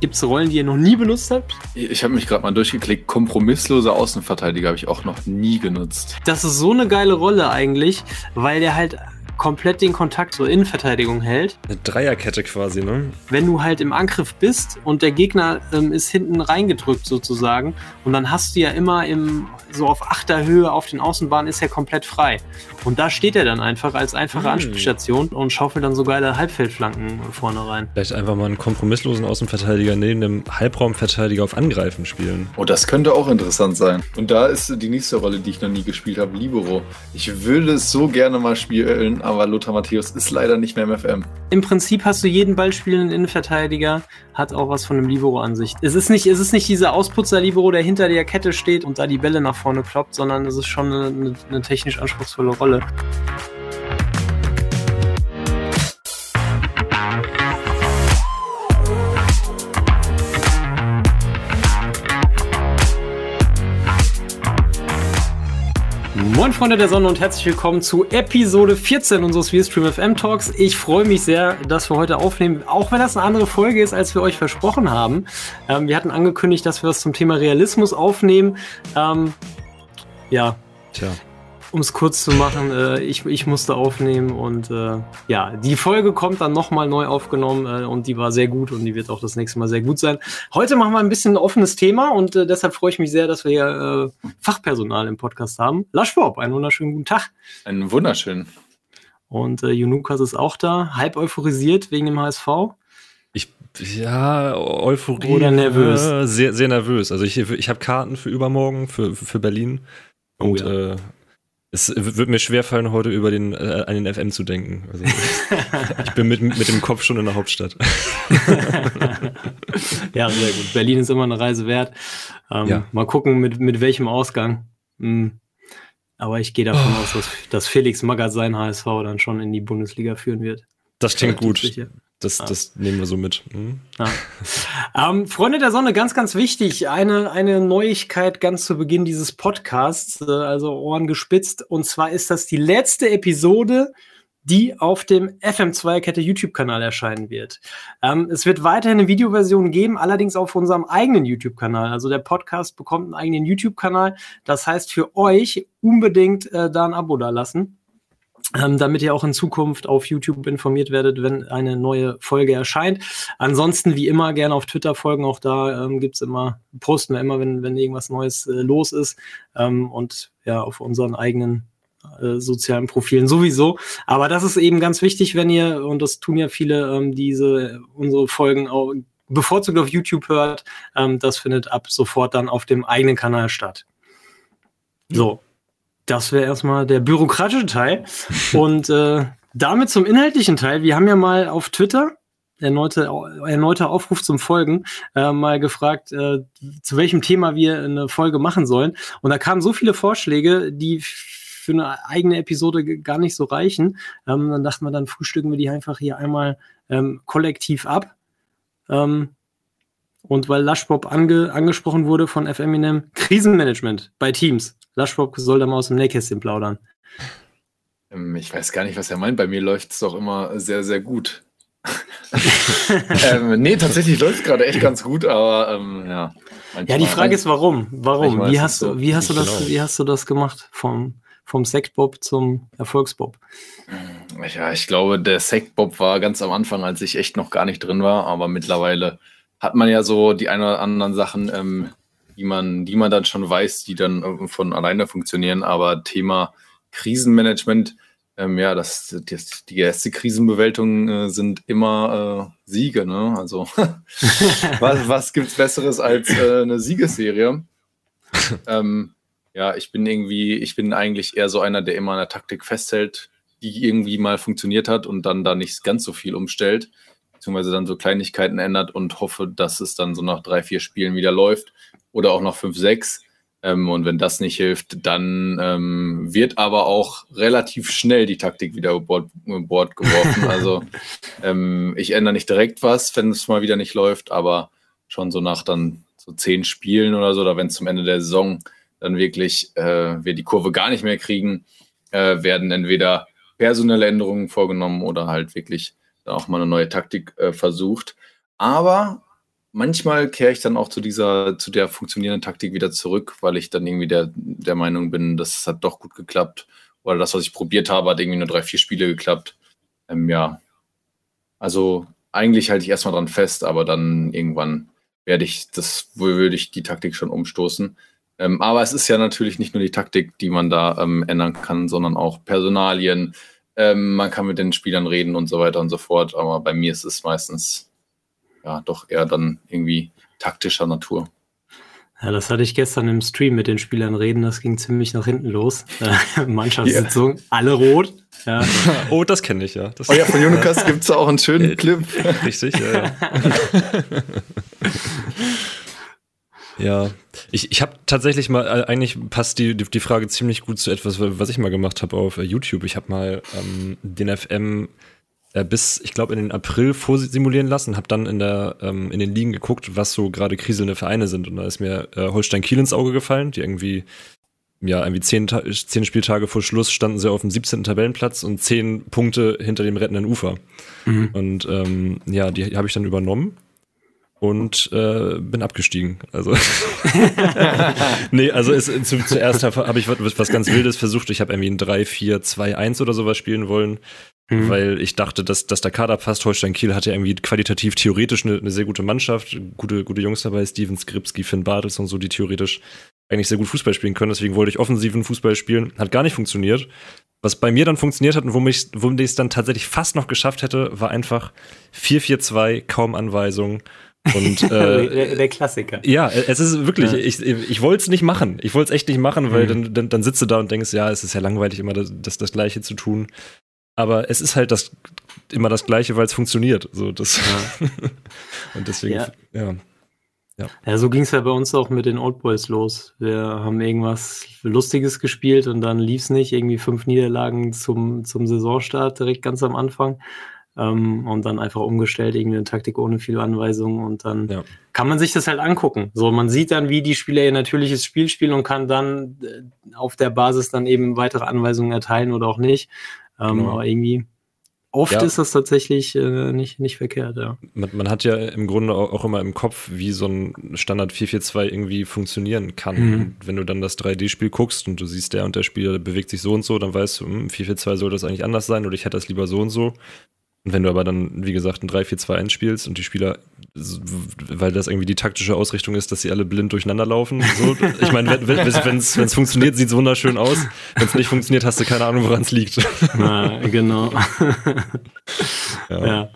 Gibt es Rollen, die ihr noch nie benutzt habt? Ich habe mich gerade mal durchgeklickt. Kompromissloser Außenverteidiger habe ich auch noch nie genutzt. Das ist so eine geile Rolle eigentlich, weil der halt komplett den Kontakt zur Innenverteidigung hält. Eine Dreierkette quasi, ne? Wenn du halt im Angriff bist und der Gegner ähm, ist hinten reingedrückt sozusagen und dann hast du ja immer im, so auf Achterhöhe auf den Außenbahnen ist er komplett frei. Und da steht er dann einfach als einfache hm. Anspielstation und schaufelt dann so geile Halbfeldflanken vorne rein. Vielleicht einfach mal einen kompromisslosen Außenverteidiger neben dem Halbraumverteidiger auf Angreifen spielen. Oh, das könnte auch interessant sein. Und da ist die nächste Rolle, die ich noch nie gespielt habe, Libero. Ich würde es so gerne mal spielen, aber Lothar Matthäus ist leider nicht mehr im FM. Im Prinzip hast du jeden ballspielenden Innenverteidiger, hat auch was von einem Libero-Ansicht. Es ist nicht, es ist nicht dieser Ausputzer-Libero, der hinter der Kette steht und da die Bälle nach vorne kloppt, sondern es ist schon eine, eine, eine technisch anspruchsvolle Rolle. Moin Freunde der Sonne und herzlich willkommen zu Episode 14 unseres Stream FM Talks. Ich freue mich sehr, dass wir heute aufnehmen, auch wenn das eine andere Folge ist, als wir euch versprochen haben. Ähm, wir hatten angekündigt, dass wir was zum Thema Realismus aufnehmen. Ähm, ja. Tja um es kurz zu machen, äh, ich, ich musste aufnehmen und äh, ja, die Folge kommt dann nochmal neu aufgenommen äh, und die war sehr gut und die wird auch das nächste Mal sehr gut sein. Heute machen wir ein bisschen ein offenes Thema und äh, deshalb freue ich mich sehr, dass wir hier äh, Fachpersonal im Podcast haben. Bob, einen wunderschönen guten Tag. Einen wunderschönen. Und äh, Junukas ist auch da, halb euphorisiert wegen dem HSV. Ich, ja, Euphorie. Oder nervös. Äh, sehr, sehr nervös. Also ich, ich habe Karten für übermorgen, für, für Berlin. Oh und ja. äh, es wird mir schwerfallen, heute über den, äh, an den FM zu denken. Also, ich bin mit, mit dem Kopf schon in der Hauptstadt. ja, sehr gut. Berlin ist immer eine Reise wert. Ähm, ja. Mal gucken, mit, mit welchem Ausgang. Mhm. Aber ich gehe davon oh. aus, dass, dass Felix Magath sein HSV dann schon in die Bundesliga führen wird. Das klingt gut. Sicher. Das, ja. das nehmen wir so mit. Mhm. Ja. Ähm, Freunde der Sonne, ganz, ganz wichtig. Eine, eine Neuigkeit ganz zu Beginn dieses Podcasts, äh, also Ohren gespitzt. Und zwar ist das die letzte Episode, die auf dem FM2-Kette YouTube-Kanal erscheinen wird. Ähm, es wird weiterhin eine Videoversion geben, allerdings auf unserem eigenen YouTube-Kanal. Also der Podcast bekommt einen eigenen YouTube-Kanal. Das heißt für euch unbedingt äh, da ein Abo da lassen ähm, damit ihr auch in Zukunft auf YouTube informiert werdet, wenn eine neue Folge erscheint. Ansonsten, wie immer, gerne auf Twitter folgen. Auch da ähm, gibt's immer, posten wir immer, wenn, wenn irgendwas Neues äh, los ist. Ähm, und ja, auf unseren eigenen äh, sozialen Profilen sowieso. Aber das ist eben ganz wichtig, wenn ihr, und das tun ja viele, ähm, diese unsere Folgen auch bevorzugt auf YouTube hört. Ähm, das findet ab sofort dann auf dem eigenen Kanal statt. So, das wäre erstmal der bürokratische Teil. Und äh, damit zum inhaltlichen Teil. Wir haben ja mal auf Twitter, erneute, erneuter Aufruf zum Folgen, äh, mal gefragt, äh, zu welchem Thema wir eine Folge machen sollen. Und da kamen so viele Vorschläge, die für eine eigene Episode gar nicht so reichen. Ähm, dann dachten wir, dann frühstücken wir die einfach hier einmal ähm, kollektiv ab. Ähm, und weil Lushbob ange angesprochen wurde von FMinem, Krisenmanagement bei Teams. Lushbob soll da mal aus dem Nähkästchen plaudern. Ähm, ich weiß gar nicht, was er meint. Bei mir läuft es doch immer sehr, sehr gut. ähm, nee, tatsächlich läuft es gerade echt ganz gut, aber ähm, ja. Ja, die Frage ist, warum? Warum? Wie hast, du, wie, hast du das, genau. wie hast du das gemacht? Vom, vom Sektbob zum Erfolgsbob? Ja, ich glaube, der Sektbob war ganz am Anfang, als ich echt noch gar nicht drin war, aber mittlerweile hat man ja so die ein oder anderen Sachen, ähm, die man, die man dann schon weiß, die dann äh, von alleine funktionieren. Aber Thema Krisenmanagement, ähm, ja, das, das, die erste Krisenbewältigung äh, sind immer äh, Siege. Ne? Also was, was es Besseres als äh, eine Siegesserie? ähm, ja, ich bin irgendwie, ich bin eigentlich eher so einer, der immer an der Taktik festhält, die irgendwie mal funktioniert hat und dann da nicht ganz so viel umstellt beziehungsweise dann so Kleinigkeiten ändert und hoffe, dass es dann so nach drei, vier Spielen wieder läuft oder auch nach fünf, sechs. Ähm, und wenn das nicht hilft, dann ähm, wird aber auch relativ schnell die Taktik wieder über Bord, Bord geworfen. Also ähm, ich ändere nicht direkt was, wenn es mal wieder nicht läuft, aber schon so nach dann so zehn Spielen oder so, oder wenn es zum Ende der Saison dann wirklich äh, wir die Kurve gar nicht mehr kriegen, äh, werden entweder personelle Änderungen vorgenommen oder halt wirklich auch mal eine neue Taktik äh, versucht. Aber manchmal kehre ich dann auch zu dieser, zu der funktionierenden Taktik wieder zurück, weil ich dann irgendwie der, der Meinung bin, das hat doch gut geklappt. Oder das, was ich probiert habe, hat irgendwie nur drei, vier Spiele geklappt. Ähm, ja. Also eigentlich halte ich erstmal dran fest, aber dann irgendwann werde ich das, würde ich die Taktik schon umstoßen. Ähm, aber es ist ja natürlich nicht nur die Taktik, die man da ähm, ändern kann, sondern auch Personalien. Ähm, man kann mit den Spielern reden und so weiter und so fort. Aber bei mir ist es meistens ja doch eher dann irgendwie taktischer Natur. Ja, das hatte ich gestern im Stream mit den Spielern reden. Das ging ziemlich nach hinten los. Äh, Mannschaftssitzung, yeah. alle rot. Ja. oh, das kenne ich ja. Das oh ja, von Unikas gibt es auch einen schönen Clip. Richtig, ja. ja. Ja, ich, ich habe tatsächlich mal, äh, eigentlich passt die, die Frage ziemlich gut zu etwas, was ich mal gemacht habe auf äh, YouTube. Ich habe mal ähm, den FM äh, bis, ich glaube, in den April vorsimulieren lassen, habe dann in, der, ähm, in den Ligen geguckt, was so gerade kriselnde Vereine sind. Und da ist mir äh, Holstein Kiel ins Auge gefallen, die irgendwie, ja, irgendwie zehn, zehn Spieltage vor Schluss standen sie auf dem 17. Tabellenplatz und zehn Punkte hinter dem rettenden Ufer. Mhm. Und ähm, ja, die habe ich dann übernommen und äh, bin abgestiegen. Also nee, also es, zu, zuerst habe hab ich was, was ganz Wildes versucht. Ich habe irgendwie ein 3, 4, 2, 1 oder sowas spielen wollen, mhm. weil ich dachte, dass, dass der Kader passt. Holstein Kiel hatte irgendwie qualitativ theoretisch eine, eine sehr gute Mannschaft, gute, gute Jungs dabei, Steven Skripski, Finn Bartels und so, die theoretisch eigentlich sehr gut Fußball spielen können. Deswegen wollte ich offensiven Fußball spielen. Hat gar nicht funktioniert. Was bei mir dann funktioniert hat und womit ich, womit ich es dann tatsächlich fast noch geschafft hätte, war einfach 4-4-2, kaum Anweisungen und, äh, der, der, Klassiker. Ja, es ist wirklich, ja. ich, ich wollte es nicht machen. Ich wollte es echt nicht machen, weil mhm. dann, dann, dann sitzt du da und denkst, ja, es ist ja langweilig, immer das, das, das Gleiche zu tun. Aber es ist halt das, immer das Gleiche, weil es funktioniert. So, das ja. und deswegen, ja. ja. Ja. ja, so ging es ja bei uns auch mit den Old Boys los. Wir haben irgendwas Lustiges gespielt und dann lief es nicht. Irgendwie fünf Niederlagen zum, zum Saisonstart direkt ganz am Anfang ähm, und dann einfach umgestellt, irgendwie eine Taktik ohne viele Anweisungen und dann ja. kann man sich das halt angucken. So, man sieht dann, wie die Spieler ihr natürliches Spiel spielen und kann dann äh, auf der Basis dann eben weitere Anweisungen erteilen oder auch nicht. Ähm, genau. Aber irgendwie oft ja. ist das tatsächlich äh, nicht, nicht verkehrt, ja. Man, man, hat ja im Grunde auch immer im Kopf, wie so ein Standard 442 irgendwie funktionieren kann. Mhm. Wenn du dann das 3D-Spiel guckst und du siehst, der und der Spieler bewegt sich so und so, dann weißt du, 442 hm, soll das eigentlich anders sein oder ich hätte das lieber so und so. Und wenn du aber dann, wie gesagt, ein 3-4-2-1 spielst und die Spieler, weil das irgendwie die taktische Ausrichtung ist, dass sie alle blind durcheinander laufen. So, ich meine, wenn es funktioniert, sieht es wunderschön aus. Wenn es nicht funktioniert, hast du keine Ahnung, woran es liegt. Na, genau. ja. ja.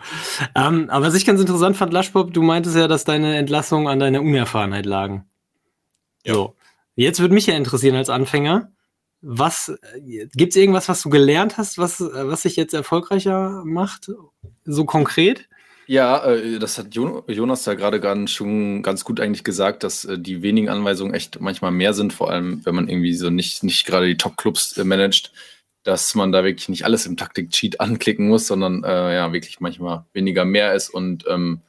Ähm, aber was ich ganz interessant fand, Laschpop, du meintest ja, dass deine Entlassungen an deiner Unerfahrenheit lagen. Ja. So. Jetzt würde mich ja interessieren als Anfänger, was gibt es irgendwas, was du gelernt hast, was, was sich jetzt erfolgreicher macht, so konkret? Ja, äh, das hat Jonas da gerade schon ganz gut eigentlich gesagt, dass äh, die wenigen Anweisungen echt manchmal mehr sind, vor allem wenn man irgendwie so nicht, nicht gerade die Top-Clubs äh, managt, dass man da wirklich nicht alles im Taktik-Cheat anklicken muss, sondern äh, ja, wirklich manchmal weniger mehr ist und ähm,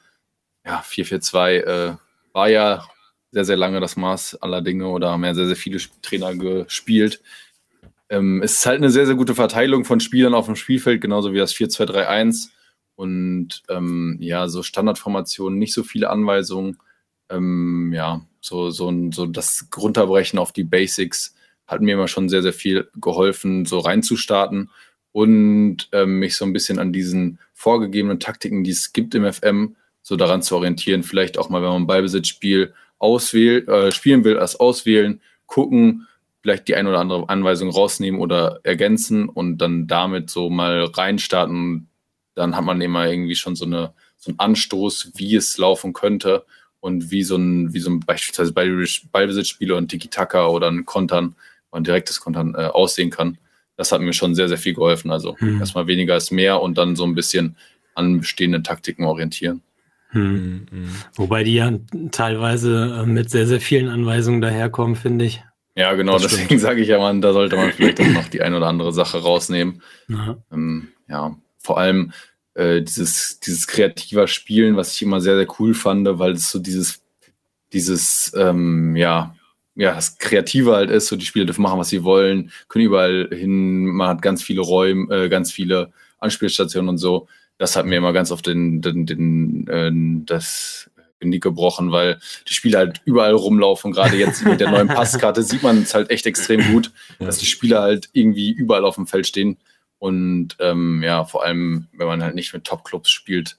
ja, 442 äh, war ja sehr, sehr lange das Maß aller Dinge oder haben ja sehr, sehr viele Trainer gespielt. Ähm, es ist halt eine sehr, sehr gute Verteilung von Spielern auf dem Spielfeld, genauso wie das 4-2-3-1. Und ähm, ja, so Standardformationen, nicht so viele Anweisungen. Ähm, ja, so, so, so das Runterbrechen auf die Basics hat mir immer schon sehr, sehr viel geholfen, so reinzustarten und ähm, mich so ein bisschen an diesen vorgegebenen Taktiken, die es gibt im FM, so daran zu orientieren. Vielleicht auch mal, wenn man ein Ballbesitzspiel auswählt, äh, spielen will, erst auswählen, gucken, vielleicht die ein oder andere Anweisung rausnehmen oder ergänzen und dann damit so mal reinstarten. Dann hat man immer irgendwie schon so, eine, so einen Anstoß, wie es laufen könnte und wie so ein, wie so ein beispielsweise Ballbesitzspiel oder ein Tiki-Taka oder ein Kontern, ein direktes Kontern äh, aussehen kann. Das hat mir schon sehr, sehr viel geholfen. Also hm. erstmal weniger ist mehr und dann so ein bisschen an bestehenden Taktiken orientieren. Hm. Mhm. Wobei die ja teilweise äh, mit sehr, sehr vielen Anweisungen daherkommen, finde ich. Ja, genau, das deswegen sage ich ja, man, da sollte man vielleicht auch noch die ein oder andere Sache rausnehmen. Ähm, ja, vor allem äh, dieses, dieses kreativer Spielen, was ich immer sehr, sehr cool fand, weil es so dieses, dieses, ähm, ja, ja, das Kreative halt ist, so die Spieler dürfen machen, was sie wollen, können überall hin, man hat ganz viele Räume, äh, ganz viele Anspielstationen und so. Das hat mir immer ganz oft den, den, den, äh, das Genick gebrochen, weil die Spieler halt überall rumlaufen. Gerade jetzt mit der neuen Passkarte sieht man es halt echt extrem gut, ja. dass die Spieler halt irgendwie überall auf dem Feld stehen. Und ähm, ja, vor allem, wenn man halt nicht mit Top-Clubs spielt,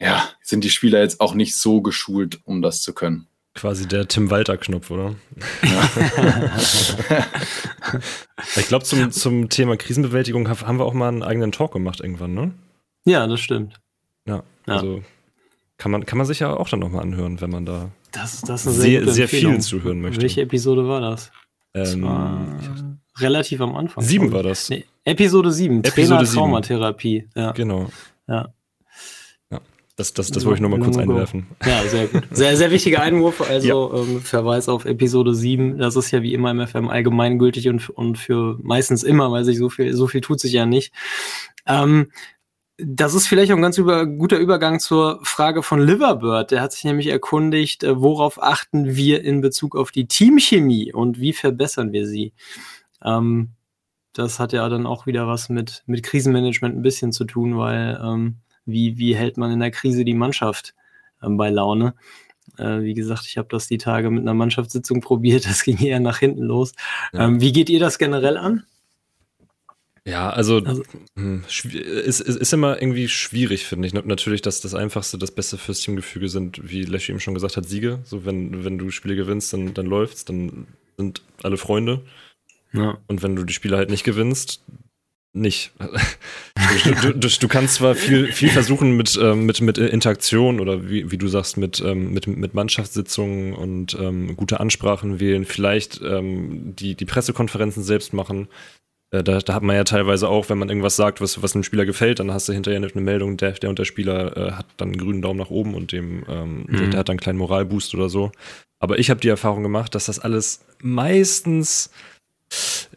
ja, sind die Spieler jetzt auch nicht so geschult, um das zu können. Quasi der Tim Walter-Knopf, oder? Ja. ich glaube, zum, zum Thema Krisenbewältigung haben wir auch mal einen eigenen Talk gemacht irgendwann, ne? Ja, das stimmt. Ja, ja. Kann man, kann man sich ja auch dann nochmal anhören, wenn man da das, das sehr, sehr, sehr viel zuhören möchte. Welche Episode war das? das ähm, war relativ am Anfang. Sieben war das. Nee, Episode sieben, Episode Trainer Traumatherapie. Ja. Genau. Ja. Das, das, das wollte ich nur mal kurz einwerfen. Ja, sehr gut. Sehr, sehr wichtiger Einwurf. Also ja. ähm, Verweis auf Episode 7. Das ist ja wie immer im FM allgemeingültig und, und für meistens immer, weil sich so viel, so viel tut sich ja nicht. Ähm, das ist vielleicht auch ein ganz über, guter Übergang zur Frage von Liverbird. Der hat sich nämlich erkundigt, äh, worauf achten wir in Bezug auf die Teamchemie und wie verbessern wir sie? Ähm, das hat ja dann auch wieder was mit, mit Krisenmanagement ein bisschen zu tun, weil ähm, wie, wie hält man in der Krise die Mannschaft ähm, bei Laune? Äh, wie gesagt, ich habe das die Tage mit einer Mannschaftssitzung probiert, das ging eher nach hinten los. Ja. Ähm, wie geht ihr das generell an? Ja, also, also hm, ist, ist, ist immer irgendwie schwierig, finde ich. Natürlich, dass das Einfachste, das Beste fürs Teamgefüge sind, wie Leschi eben schon gesagt hat, Siege. So, wenn, wenn du Spiele gewinnst, dann, dann läuft's, dann sind alle Freunde. Ja. Und wenn du die Spiele halt nicht gewinnst, nicht. Du, du, du, kannst zwar viel, viel versuchen mit, ähm, mit, mit Interaktion oder wie, wie du sagst, mit, ähm, mit, mit Mannschaftssitzungen und ähm, gute Ansprachen wählen, vielleicht ähm, die, die Pressekonferenzen selbst machen. Äh, da, da hat man ja teilweise auch, wenn man irgendwas sagt, was, was einem Spieler gefällt, dann hast du hinterher eine Meldung, der, der und der Spieler äh, hat dann einen grünen Daumen nach oben und dem, ähm, mhm. der, der, hat dann einen kleinen Moralboost oder so. Aber ich habe die Erfahrung gemacht, dass das alles meistens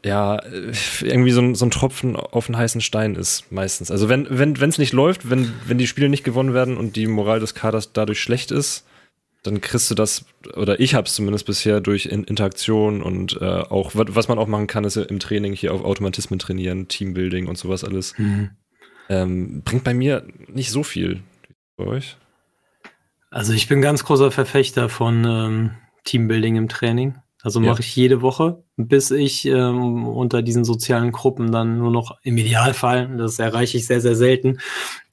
ja, irgendwie so ein, so ein Tropfen auf einen heißen Stein ist, meistens. Also wenn wenn es nicht läuft, wenn, wenn die Spiele nicht gewonnen werden und die Moral des Kaders dadurch schlecht ist, dann kriegst du das, oder ich habe es zumindest bisher durch Interaktion und äh, auch, was man auch machen kann, ist im Training hier auf Automatismen trainieren, Teambuilding und sowas alles. Mhm. Ähm, bringt bei mir nicht so viel. Bei euch? Also ich bin ganz großer Verfechter von ähm, Teambuilding im Training. Also mache ja. ich jede Woche, bis ich ähm, unter diesen sozialen Gruppen dann nur noch im Idealfall, das erreiche ich sehr, sehr selten,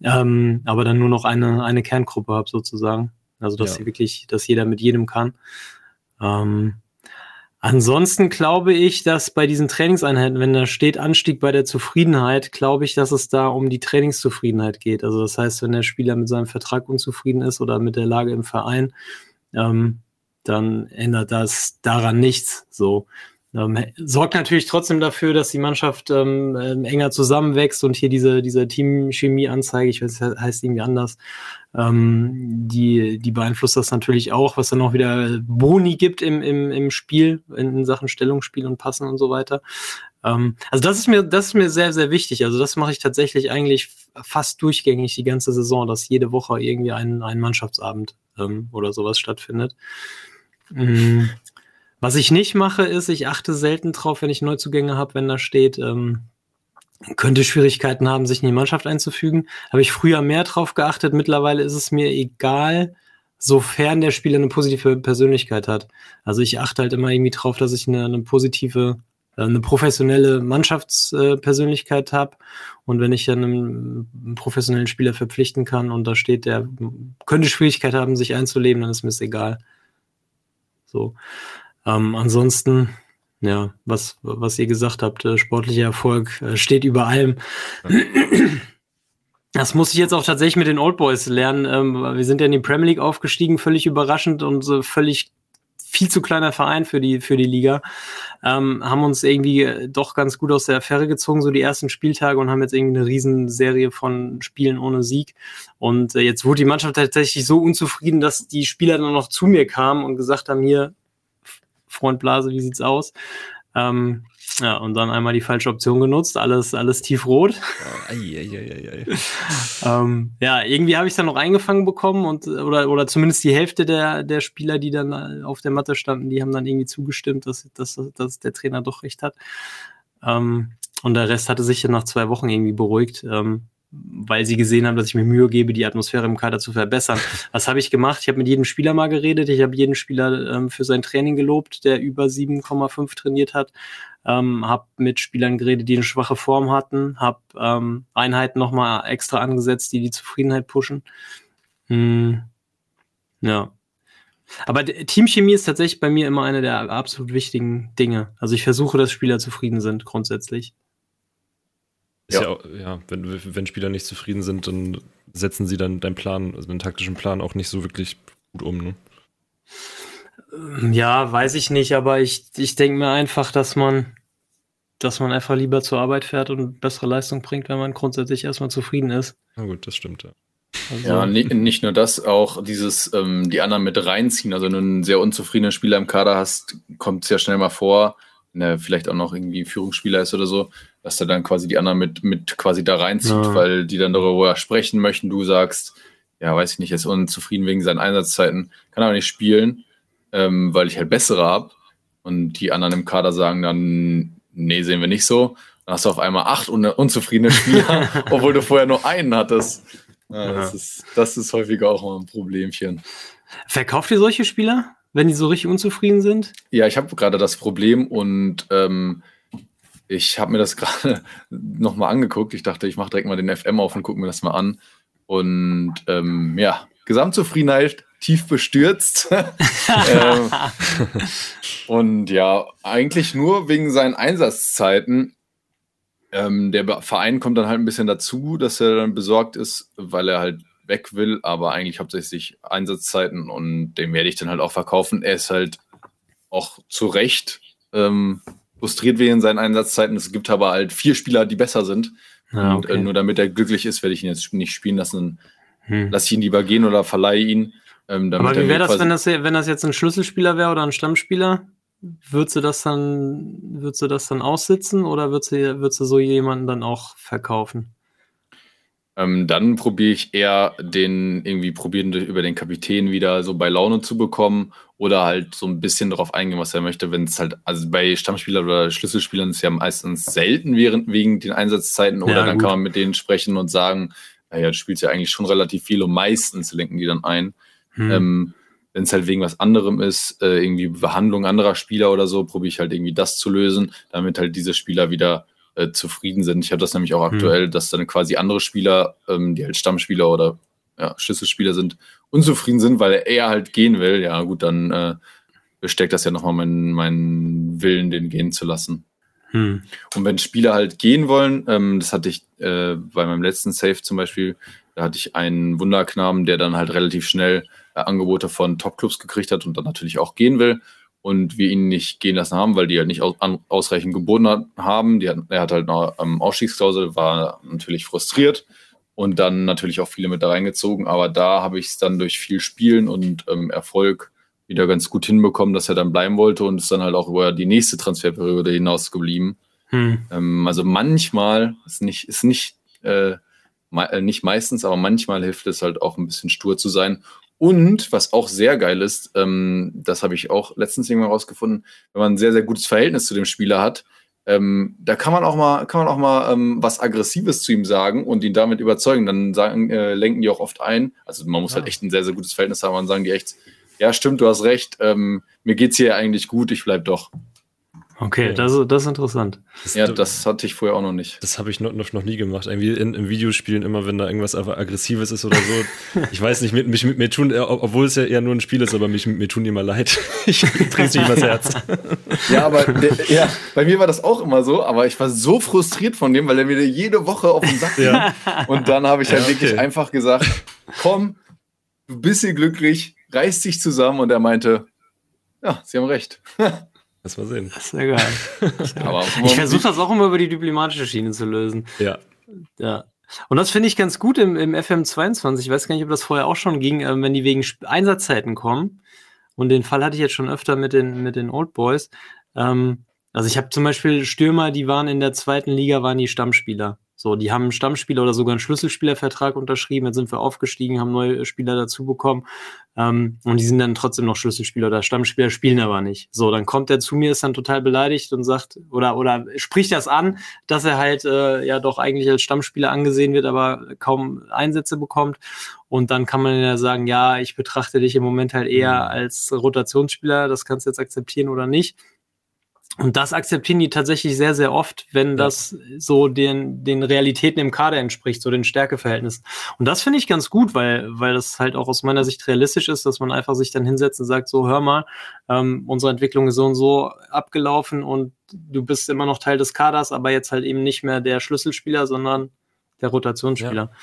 ähm, aber dann nur noch eine, eine Kerngruppe habe sozusagen. Also dass ja. sie wirklich, dass jeder mit jedem kann. Ähm, ansonsten glaube ich, dass bei diesen Trainingseinheiten, wenn da steht Anstieg bei der Zufriedenheit, glaube ich, dass es da um die Trainingszufriedenheit geht. Also das heißt, wenn der Spieler mit seinem Vertrag unzufrieden ist oder mit der Lage im Verein, ähm, dann ändert das daran nichts. So. Ähm, sorgt natürlich trotzdem dafür, dass die Mannschaft ähm, ähm, enger zusammenwächst und hier diese, diese Teamchemie-Anzeige, ich weiß, heißt irgendwie anders, ähm, die, die beeinflusst das natürlich auch, was dann auch wieder Boni gibt im, im, im Spiel, in Sachen Stellungsspiel und Passen und so weiter. Ähm, also das ist mir, das ist mir sehr, sehr wichtig. Also das mache ich tatsächlich eigentlich fast durchgängig die ganze Saison, dass jede Woche irgendwie ein, ein Mannschaftsabend ähm, oder sowas stattfindet. Mhm. Was ich nicht mache, ist, ich achte selten drauf, wenn ich Neuzugänge habe, wenn da steht, ähm, könnte Schwierigkeiten haben, sich in die Mannschaft einzufügen. Habe ich früher mehr drauf geachtet. Mittlerweile ist es mir egal, sofern der Spieler eine positive Persönlichkeit hat. Also ich achte halt immer irgendwie drauf, dass ich eine, eine positive, äh, eine professionelle Mannschaftspersönlichkeit äh, habe. Und wenn ich dann einen, professionellen Spieler verpflichten kann und da steht, der könnte Schwierigkeit haben, sich einzuleben, dann ist mir es egal. So. Ähm, ansonsten, ja, was, was ihr gesagt habt, äh, sportlicher Erfolg äh, steht über allem. Das muss ich jetzt auch tatsächlich mit den Old Boys lernen. Ähm, wir sind ja in die Premier League aufgestiegen, völlig überraschend und völlig viel zu kleiner Verein für die, für die Liga. Ähm, haben uns irgendwie äh, doch ganz gut aus der Affäre gezogen, so die ersten Spieltage und haben jetzt irgendwie eine Riesenserie von Spielen ohne Sieg. Und äh, jetzt wurde die Mannschaft tatsächlich so unzufrieden, dass die Spieler dann noch zu mir kamen und gesagt haben, hier, Freund Blase, wie sieht's aus? Ähm, ja, und dann einmal die falsche Option genutzt, alles, alles tiefrot. Oh, ei, ei, ei, ähm, ja, irgendwie habe ich dann noch eingefangen bekommen und oder, oder zumindest die Hälfte der, der Spieler, die dann auf der Matte standen, die haben dann irgendwie zugestimmt, dass, dass, dass der Trainer doch recht hat. Ähm, und der Rest hatte sich dann nach zwei Wochen irgendwie beruhigt. Ähm, weil sie gesehen haben, dass ich mir Mühe gebe, die Atmosphäre im Kader zu verbessern. Was habe ich gemacht? Ich habe mit jedem Spieler mal geredet. Ich habe jeden Spieler ähm, für sein Training gelobt, der über 7,5 trainiert hat. Ähm, habe mit Spielern geredet, die eine schwache Form hatten. Habe ähm, Einheiten nochmal extra angesetzt, die die Zufriedenheit pushen. Hm. Ja. Aber Teamchemie ist tatsächlich bei mir immer eine der absolut wichtigen Dinge. Also ich versuche, dass Spieler zufrieden sind, grundsätzlich. Ja. ja, ja, wenn, wenn Spieler nicht zufrieden sind, dann setzen sie dann deinen Plan, also den taktischen Plan auch nicht so wirklich gut um, ne? Ja, weiß ich nicht, aber ich, ich denke mir einfach, dass man, dass man einfach lieber zur Arbeit fährt und bessere Leistung bringt, wenn man grundsätzlich erstmal zufrieden ist. Na gut, das stimmt, ja. Also, ja, nicht, nicht nur das, auch dieses, ähm, die anderen mit reinziehen. Also, wenn du einen sehr unzufriedenen Spieler im Kader hast, kommt es ja schnell mal vor, wenn er vielleicht auch noch irgendwie Führungsspieler ist oder so, dass er dann quasi die anderen mit, mit quasi da reinzieht, ja. weil die dann darüber sprechen möchten. Du sagst, ja, weiß ich nicht, er ist unzufrieden wegen seinen Einsatzzeiten, kann aber nicht spielen, ähm, weil ich halt bessere habe. Und die anderen im Kader sagen dann, nee, sehen wir nicht so. Dann hast du auf einmal acht un unzufriedene Spieler, obwohl du vorher nur einen hattest. Ja, das, ist, das ist häufiger auch mal ein Problemchen. Verkauft ihr solche Spieler, wenn die so richtig unzufrieden sind? Ja, ich habe gerade das Problem und ähm, ich habe mir das gerade nochmal angeguckt. Ich dachte, ich mache direkt mal den FM auf und gucke mir das mal an. Und ähm, ja, Gesamtzufriedenheit tief bestürzt. ähm, und ja, eigentlich nur wegen seinen Einsatzzeiten. Ähm, der Verein kommt dann halt ein bisschen dazu, dass er dann besorgt ist, weil er halt weg will, aber eigentlich hauptsächlich Einsatzzeiten und den werde ich dann halt auch verkaufen. Er ist halt auch zu Recht ähm, frustriert wegen seinen Einsatzzeiten. Es gibt aber halt vier Spieler, die besser sind. Ah, okay. Und äh, nur damit er glücklich ist, werde ich ihn jetzt nicht spielen lassen. Hm. Lass ich ihn lieber gehen oder verleihe ihn. Ähm, aber wie wäre das, wenn das, wenn das jetzt ein Schlüsselspieler wäre oder ein Stammspieler? Würdest du das dann, würdest du das dann aussitzen oder würdest du, würdest du so jemanden dann auch verkaufen? Ähm, dann probiere ich eher den irgendwie probieren über den Kapitän wieder so bei Laune zu bekommen oder halt so ein bisschen darauf eingehen, was er möchte, wenn es halt, also bei Stammspielern oder Schlüsselspielern ist ja meistens selten während, wegen den Einsatzzeiten oder ja, dann gut. kann man mit denen sprechen und sagen, naja, du spielst ja eigentlich schon relativ viel und meistens lenken die dann ein. Hm. Ähm, wenn es halt wegen was anderem ist, äh, irgendwie Behandlung anderer Spieler oder so, probiere ich halt irgendwie das zu lösen, damit halt diese Spieler wieder äh, zufrieden sind. Ich habe das nämlich auch hm. aktuell, dass dann quasi andere Spieler, ähm, die halt Stammspieler oder ja, Schlüsselspieler sind, unzufrieden sind, weil er halt gehen will. Ja, gut, dann äh, besteckt das ja nochmal meinen, meinen Willen, den gehen zu lassen. Hm. Und wenn Spieler halt gehen wollen, ähm, das hatte ich äh, bei meinem letzten Save zum Beispiel, da hatte ich einen Wunderknaben, der dann halt relativ schnell äh, Angebote von Topclubs gekriegt hat und dann natürlich auch gehen will und wir ihn nicht gehen lassen haben, weil die halt nicht aus, an, ausreichend geboten haben. Die hat, er hat halt noch ähm, Ausstiegsklausel, war natürlich frustriert und dann natürlich auch viele mit da reingezogen. Aber da habe ich es dann durch viel Spielen und ähm, Erfolg wieder ganz gut hinbekommen, dass er dann bleiben wollte und ist dann halt auch über die nächste Transferperiode hinaus geblieben. Hm. Ähm, also manchmal ist nicht, ist nicht, äh, me äh, nicht meistens, aber manchmal hilft es halt auch ein bisschen stur zu sein und was auch sehr geil ist, ähm, das habe ich auch letztens irgendwann rausgefunden, wenn man ein sehr, sehr gutes Verhältnis zu dem Spieler hat, ähm, da kann man auch mal, kann man auch mal ähm, was Aggressives zu ihm sagen und ihn damit überzeugen. Dann sagen, äh, lenken die auch oft ein. Also man muss ja. halt echt ein sehr, sehr gutes Verhältnis haben und sagen die echt, ja, stimmt, du hast recht, ähm, mir geht's hier eigentlich gut, ich bleib doch. Okay, das, das ist interessant. Das, ja, das hatte ich vorher auch noch nicht. Das habe ich noch, noch, noch nie gemacht. Irgendwie in, in Videospielen immer, wenn da irgendwas Aggressives ist oder so. ich weiß nicht, mich, mich, mir tun, obwohl es ja eher nur ein Spiel ist, aber mich, mir tun die immer leid. ich bring's nicht übers Herz. ja, aber der, ja, bei mir war das auch immer so, aber ich war so frustriert von dem, weil er mir jede Woche auf den Sack ging. Ja. Und dann habe ich halt ja, okay. wirklich einfach gesagt, komm, du bist hier glücklich, reiß dich zusammen. Und er meinte, ja, sie haben recht. Lass mal sehen. Das ist ja geil. Aber ich versuche das auch immer über die diplomatische Schiene zu lösen. Ja. Ja. Und das finde ich ganz gut im, im FM22. Ich weiß gar nicht, ob das vorher auch schon ging, äh, wenn die wegen Einsatzzeiten kommen. Und den Fall hatte ich jetzt schon öfter mit den, mit den Old Boys. Ähm, also ich habe zum Beispiel Stürmer, die waren in der zweiten Liga, waren die Stammspieler. So, die haben einen Stammspieler oder sogar einen Schlüsselspielervertrag unterschrieben. Jetzt sind wir aufgestiegen, haben neue Spieler dazu bekommen. Ähm, und die sind dann trotzdem noch Schlüsselspieler oder Stammspieler, spielen aber nicht. So, dann kommt er zu mir, ist dann total beleidigt und sagt, oder, oder spricht das an, dass er halt äh, ja doch eigentlich als Stammspieler angesehen wird, aber kaum Einsätze bekommt. Und dann kann man ja sagen, ja, ich betrachte dich im Moment halt eher mhm. als Rotationsspieler, das kannst du jetzt akzeptieren oder nicht. Und das akzeptieren die tatsächlich sehr, sehr oft, wenn ja. das so den, den Realitäten im Kader entspricht, so den Stärkeverhältnissen. Und das finde ich ganz gut, weil, weil das halt auch aus meiner Sicht realistisch ist, dass man einfach sich dann hinsetzt und sagt, so, hör mal, ähm, unsere Entwicklung ist so und so abgelaufen und du bist immer noch Teil des Kaders, aber jetzt halt eben nicht mehr der Schlüsselspieler, sondern der Rotationsspieler. Ja.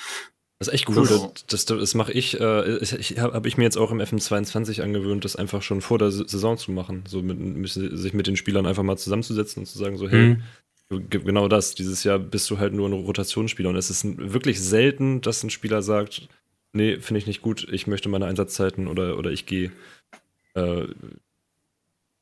Das ist echt cool. Das, das, das mache ich. Äh, ich habe hab ich mir jetzt auch im FM22 angewöhnt, das einfach schon vor der Saison zu machen. So mit, sich mit den Spielern einfach mal zusammenzusetzen und zu sagen, so, hey, mhm. genau das. Dieses Jahr bist du halt nur ein Rotationsspieler. Und es ist wirklich selten, dass ein Spieler sagt, nee, finde ich nicht gut, ich möchte meine Einsatzzeiten oder, oder ich gehe. Äh,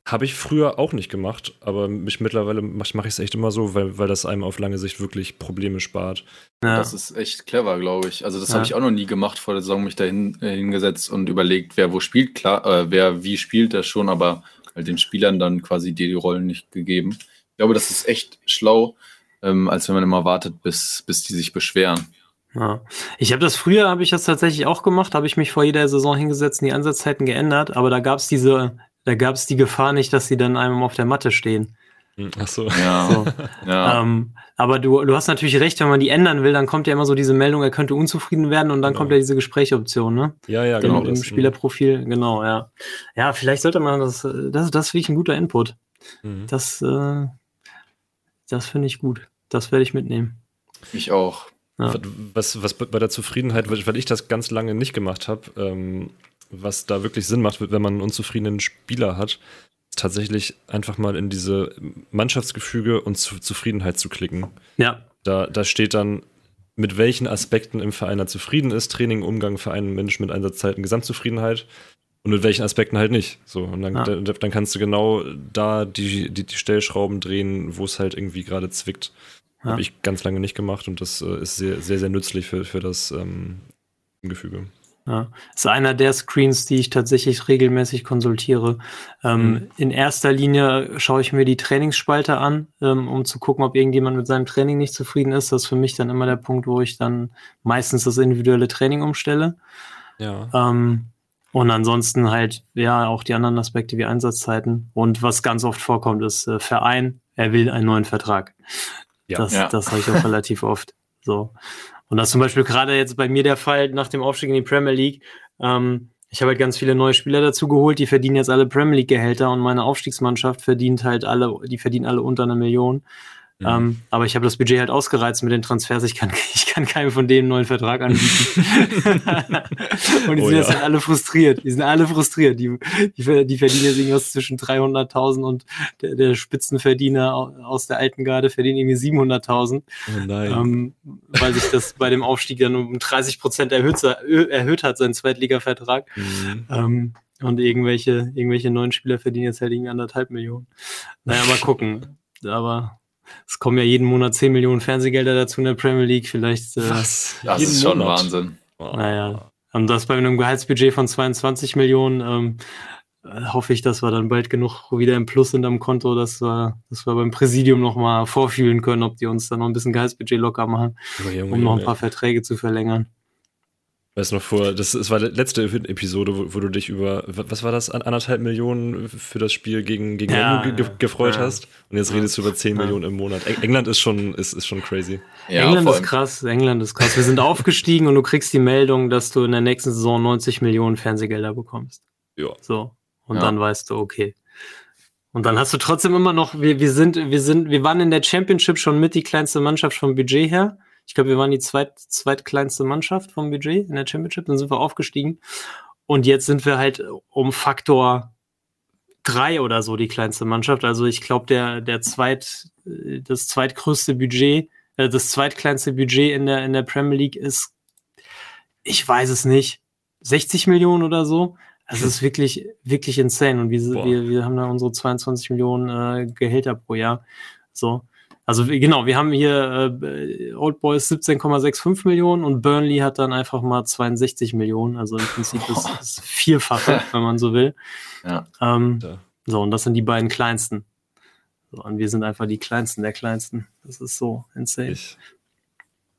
habe ich früher auch nicht gemacht, aber mich mittlerweile mache mach ich es echt immer so, weil, weil das einem auf lange Sicht wirklich Probleme spart. Ja. Das ist echt clever, glaube ich. Also das ja. habe ich auch noch nie gemacht vor der Saison, mich da hin, äh, hingesetzt und überlegt, wer wo spielt. Klar, äh, wer wie spielt, das schon, aber halt den Spielern dann quasi die, die Rollen nicht gegeben. Ich glaube, das ist echt schlau, ähm, als wenn man immer wartet, bis, bis die sich beschweren. Ja. Ich habe das früher, habe ich das tatsächlich auch gemacht, habe ich mich vor jeder Saison hingesetzt und die Ansatzzeiten geändert, aber da gab es diese da gab es die Gefahr nicht, dass sie dann einem auf der Matte stehen. Hm, ach so. Ja. So. ja. Ähm, aber du, du hast natürlich recht, wenn man die ändern will, dann kommt ja immer so diese Meldung, er könnte unzufrieden werden und dann genau. kommt ja diese Gesprächoption, ne? Ja, ja, genau. Im, Spielerprofil, genau, ja. Ja, vielleicht sollte man das, das, das finde ich ein guter Input. Mhm. Das, äh, das finde ich gut. Das werde ich mitnehmen. Ich auch. Ja. Was, was bei der Zufriedenheit, weil ich das ganz lange nicht gemacht habe, ähm, was da wirklich Sinn macht, wenn man einen unzufriedenen Spieler hat, ist tatsächlich einfach mal in diese Mannschaftsgefüge und zu Zufriedenheit zu klicken. Ja. Da, da steht dann, mit welchen Aspekten im Verein er zufrieden ist, Training, Umgang, Verein, Mensch mit Einsatzzeiten, Gesamtzufriedenheit und mit welchen Aspekten halt nicht. So, und dann, ja. da, dann kannst du genau da die, die, die Stellschrauben drehen, wo es halt irgendwie gerade zwickt. Ja. Habe ich ganz lange nicht gemacht und das äh, ist sehr, sehr, sehr nützlich für, für das ähm, Gefüge. Ja, ist einer der Screens, die ich tatsächlich regelmäßig konsultiere. Ähm, mhm. In erster Linie schaue ich mir die Trainingsspalte an, ähm, um zu gucken, ob irgendjemand mit seinem Training nicht zufrieden ist. Das ist für mich dann immer der Punkt, wo ich dann meistens das individuelle Training umstelle. Ja. Ähm, und ansonsten halt, ja, auch die anderen Aspekte wie Einsatzzeiten. Und was ganz oft vorkommt, ist äh, Verein, er will einen neuen Vertrag. Ja. Das, ja. das habe ich auch relativ oft. So. Und das ist zum Beispiel gerade jetzt bei mir der Fall nach dem Aufstieg in die Premier League. Ähm, ich habe halt ganz viele neue Spieler dazu geholt, die verdienen jetzt alle Premier League Gehälter und meine Aufstiegsmannschaft verdient halt alle, die verdienen alle unter einer Million. Mhm. Ähm, aber ich habe das Budget halt ausgereizt mit den Transfers. Ich kann, ich kann keinem von denen einen neuen Vertrag anbieten. und die oh, sind ja. jetzt halt alle frustriert. Die sind alle frustriert. Die, die, die verdienen jetzt irgendwas zwischen 300.000 und der, der, Spitzenverdiener aus der alten Garde verdient irgendwie 700.000. Oh nein. Ähm, weil sich das bei dem Aufstieg dann um 30 Prozent erhöht, erhöht hat, sein Zweitliga-Vertrag. Mhm. Ähm, und irgendwelche, irgendwelche neuen Spieler verdienen jetzt halt irgendwie anderthalb Millionen. Naja, mal gucken. Aber es kommen ja jeden Monat 10 Millionen Fernsehgelder dazu in der Premier League. Vielleicht. Äh, Was? Das ist schon Monat. Wahnsinn. Wow. Naja. Und das bei einem Gehaltsbudget von 22 Millionen. Ähm, äh, hoffe ich, dass wir dann bald genug wieder im Plus sind am Konto, dass wir, dass wir beim Präsidium nochmal vorfühlen können, ob die uns dann noch ein bisschen Gehaltsbudget locker machen, um noch ein paar Verträge zu verlängern. Weiß noch vor, das, das war die letzte Episode, wo, wo, du dich über, was war das, anderthalb Millionen für das Spiel gegen, gegen ja, ge ge gefreut ja. hast. Und jetzt redest du über 10 ja. Millionen im Monat. England ist schon, ist, ist schon crazy. England ist krass, England ist krass. Wir sind aufgestiegen und du kriegst die Meldung, dass du in der nächsten Saison 90 Millionen Fernsehgelder bekommst. Ja. So. Und dann weißt du, okay. Und dann hast du trotzdem immer noch, wir, wir sind, wir sind, wir waren in der Championship schon mit die kleinste Mannschaft vom Budget her. Ich glaube, wir waren die zweit, zweitkleinste Mannschaft vom Budget in der Championship. Dann sind wir aufgestiegen. Und jetzt sind wir halt um Faktor drei oder so die kleinste Mannschaft. Also ich glaube, der, der zweit, das zweitgrößte Budget, äh, das zweitkleinste Budget in der, in der Premier League ist, ich weiß es nicht, 60 Millionen oder so. Also es ist wirklich, wirklich insane. Und wir, wir, wir haben da unsere 22 Millionen äh, Gehälter pro Jahr. So. Also genau, wir haben hier äh, Old Boys 17,65 Millionen und Burnley hat dann einfach mal 62 Millionen. Also im Prinzip ist es vierfache, wenn man so will. Ja. Ähm, ja. So, und das sind die beiden kleinsten. So, und wir sind einfach die kleinsten der kleinsten. Das ist so insane.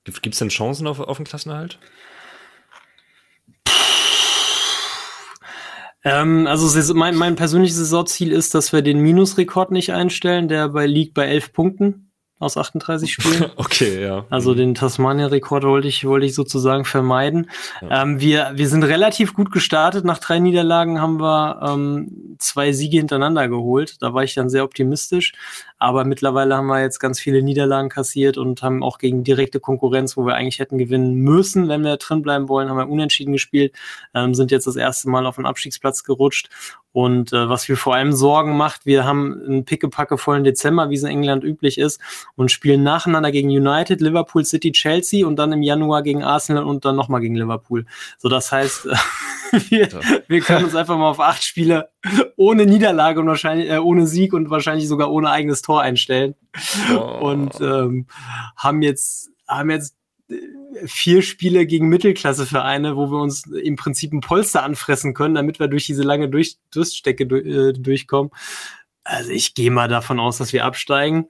Gibt es denn Chancen auf, auf den Klassenerhalt? Ähm, also mein, mein persönliches Saisonziel ist, dass wir den Minusrekord nicht einstellen, der bei liegt bei elf Punkten aus 38 Spielen. okay, ja. Also mhm. den Tasmania-Rekord wollte ich, wollte ich sozusagen vermeiden. Ja. Ähm, wir, wir sind relativ gut gestartet. Nach drei Niederlagen haben wir ähm, zwei Siege hintereinander geholt. Da war ich dann sehr optimistisch. Aber mittlerweile haben wir jetzt ganz viele Niederlagen kassiert und haben auch gegen direkte Konkurrenz, wo wir eigentlich hätten gewinnen müssen, wenn wir drin bleiben wollen, haben wir unentschieden gespielt, ähm, sind jetzt das erste Mal auf den Abstiegsplatz gerutscht und äh, was wir vor allem Sorgen macht, wir haben einen pickepacke vollen Dezember, wie es in England üblich ist, und spielen nacheinander gegen United, Liverpool City, Chelsea und dann im Januar gegen Arsenal und dann nochmal gegen Liverpool. So, das heißt, wir, wir können uns einfach mal auf acht Spiele ohne Niederlage und wahrscheinlich äh, ohne Sieg und wahrscheinlich sogar ohne eigenes Tor einstellen. Oh. Und ähm, haben jetzt haben jetzt vier Spiele gegen Mittelklassevereine, wo wir uns im Prinzip ein Polster anfressen können, damit wir durch diese lange durch Durststrecke äh, durchkommen. Also ich gehe mal davon aus, dass wir absteigen,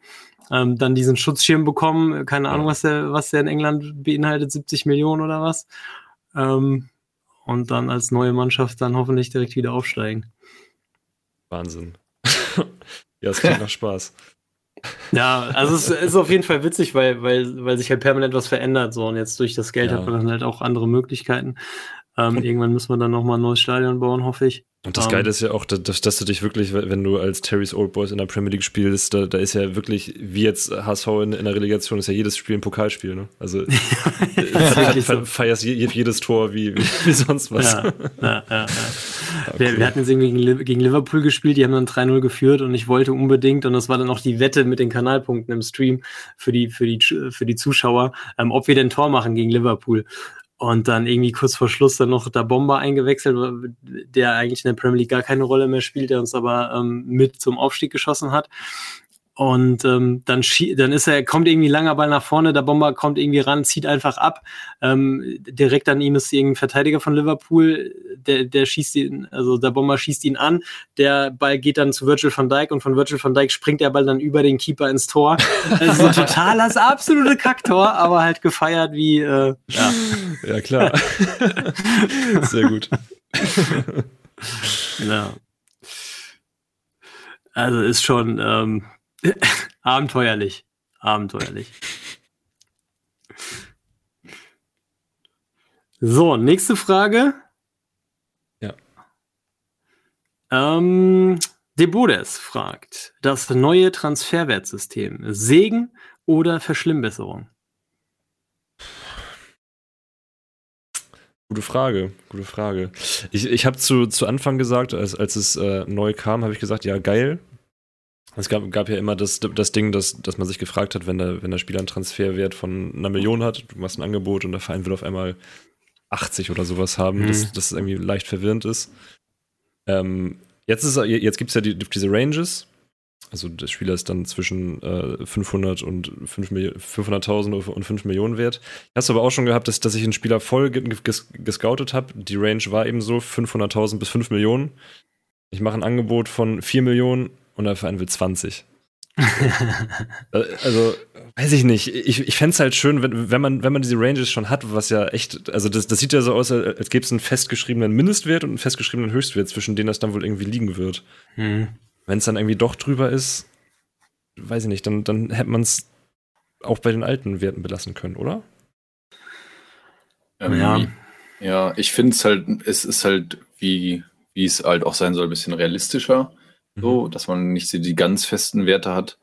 ähm, dann diesen Schutzschirm bekommen. Keine Ahnung, was der, was der in England beinhaltet, 70 Millionen oder was. Ähm, und dann als neue Mannschaft dann hoffentlich direkt wieder aufsteigen. Wahnsinn. ja, es klingt nach Spaß. Ja, also es ist auf jeden Fall witzig, weil, weil, weil sich halt permanent was verändert. So, und jetzt durch das Geld ja. hat man dann halt auch andere Möglichkeiten. Ähm, irgendwann müssen wir dann nochmal ein neues Stadion bauen, hoffe ich. Und das um, Geile ist ja auch, dass, dass, du dich wirklich, wenn du als Terry's Old Boys in der Premier League spielst, da, da ist ja wirklich, wie jetzt HSV in, in der Relegation, ist ja jedes Spiel ein Pokalspiel. Ne? Also ja, so. feierst jedes Tor wie, wie, wie sonst was. Ja, ja, ja, ja. wir, wir, hatten jetzt irgendwie gegen Liverpool gespielt, die haben dann 3-0 geführt und ich wollte unbedingt, und das war dann auch die Wette mit den Kanalpunkten im Stream für die, für die, für die Zuschauer, ähm, ob wir denn Tor machen gegen Liverpool. Und dann irgendwie kurz vor Schluss dann noch der Bomber eingewechselt, der eigentlich in der Premier League gar keine Rolle mehr spielt, der uns aber ähm, mit zum Aufstieg geschossen hat. Und ähm, dann, dann ist er, kommt irgendwie langer Ball nach vorne, der Bomber kommt irgendwie ran, zieht einfach ab. Ähm, direkt an ihm ist irgendein Verteidiger von Liverpool, der, der schießt ihn, also der Bomber schießt ihn an, der Ball geht dann zu Virgil van Dijk und von Virgil van Dijk springt der Ball dann über den Keeper ins Tor. Also total das absolute Kacktor, aber halt gefeiert wie äh, ja. ja klar. Sehr gut. ja. Also ist schon ähm, Abenteuerlich. Abenteuerlich. So, nächste Frage. Ja. Ähm, Debodes fragt, das neue Transferwertsystem, Segen oder Verschlimmbesserung? Gute Frage, gute Frage. Ich, ich habe zu, zu Anfang gesagt, als, als es äh, neu kam, habe ich gesagt, ja, geil, es gab, gab ja immer das, das Ding, dass, dass man sich gefragt hat, wenn der, wenn der Spieler einen Transferwert von einer Million hat, du machst ein Angebot und der Verein will auf einmal 80 oder sowas haben, mhm. dass das irgendwie leicht verwirrend ist. Ähm, jetzt jetzt gibt es ja die, diese Ranges. Also der Spieler ist dann zwischen äh, 500 und 500.000 und 5 Millionen wert. Ich hast aber auch schon gehabt, dass, dass ich einen Spieler voll ges gescoutet habe. Die Range war eben so 500.000 bis 5 Millionen. Ich mache ein Angebot von 4 Millionen und der Verein will 20. also, weiß ich nicht. Ich, ich fände es halt schön, wenn, wenn, man, wenn man diese Ranges schon hat, was ja echt, also das, das sieht ja so aus, als gäbe es einen festgeschriebenen Mindestwert und einen festgeschriebenen Höchstwert, zwischen denen das dann wohl irgendwie liegen wird. Hm. Wenn es dann irgendwie doch drüber ist, weiß ich nicht, dann, dann hätte man es auch bei den alten Werten belassen können, oder? Ähm, ja. Ja, ich finde es halt, es ist halt, wie, wie es halt auch sein soll, ein bisschen realistischer so, mhm. dass man nicht so die ganz festen Werte hat.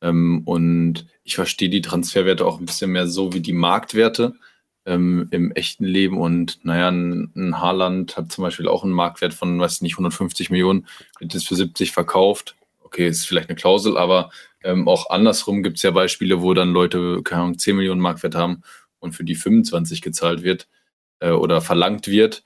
Ähm, und ich verstehe die Transferwerte auch ein bisschen mehr so wie die Marktwerte ähm, im echten Leben. Und naja, ein, ein Haarland hat zum Beispiel auch einen Marktwert von, weiß nicht, 150 Millionen, wird jetzt für 70 verkauft. Okay, ist vielleicht eine Klausel, aber ähm, auch andersrum gibt es ja Beispiele, wo dann Leute, keine Ahnung, 10 Millionen Marktwert haben und für die 25 gezahlt wird äh, oder verlangt wird.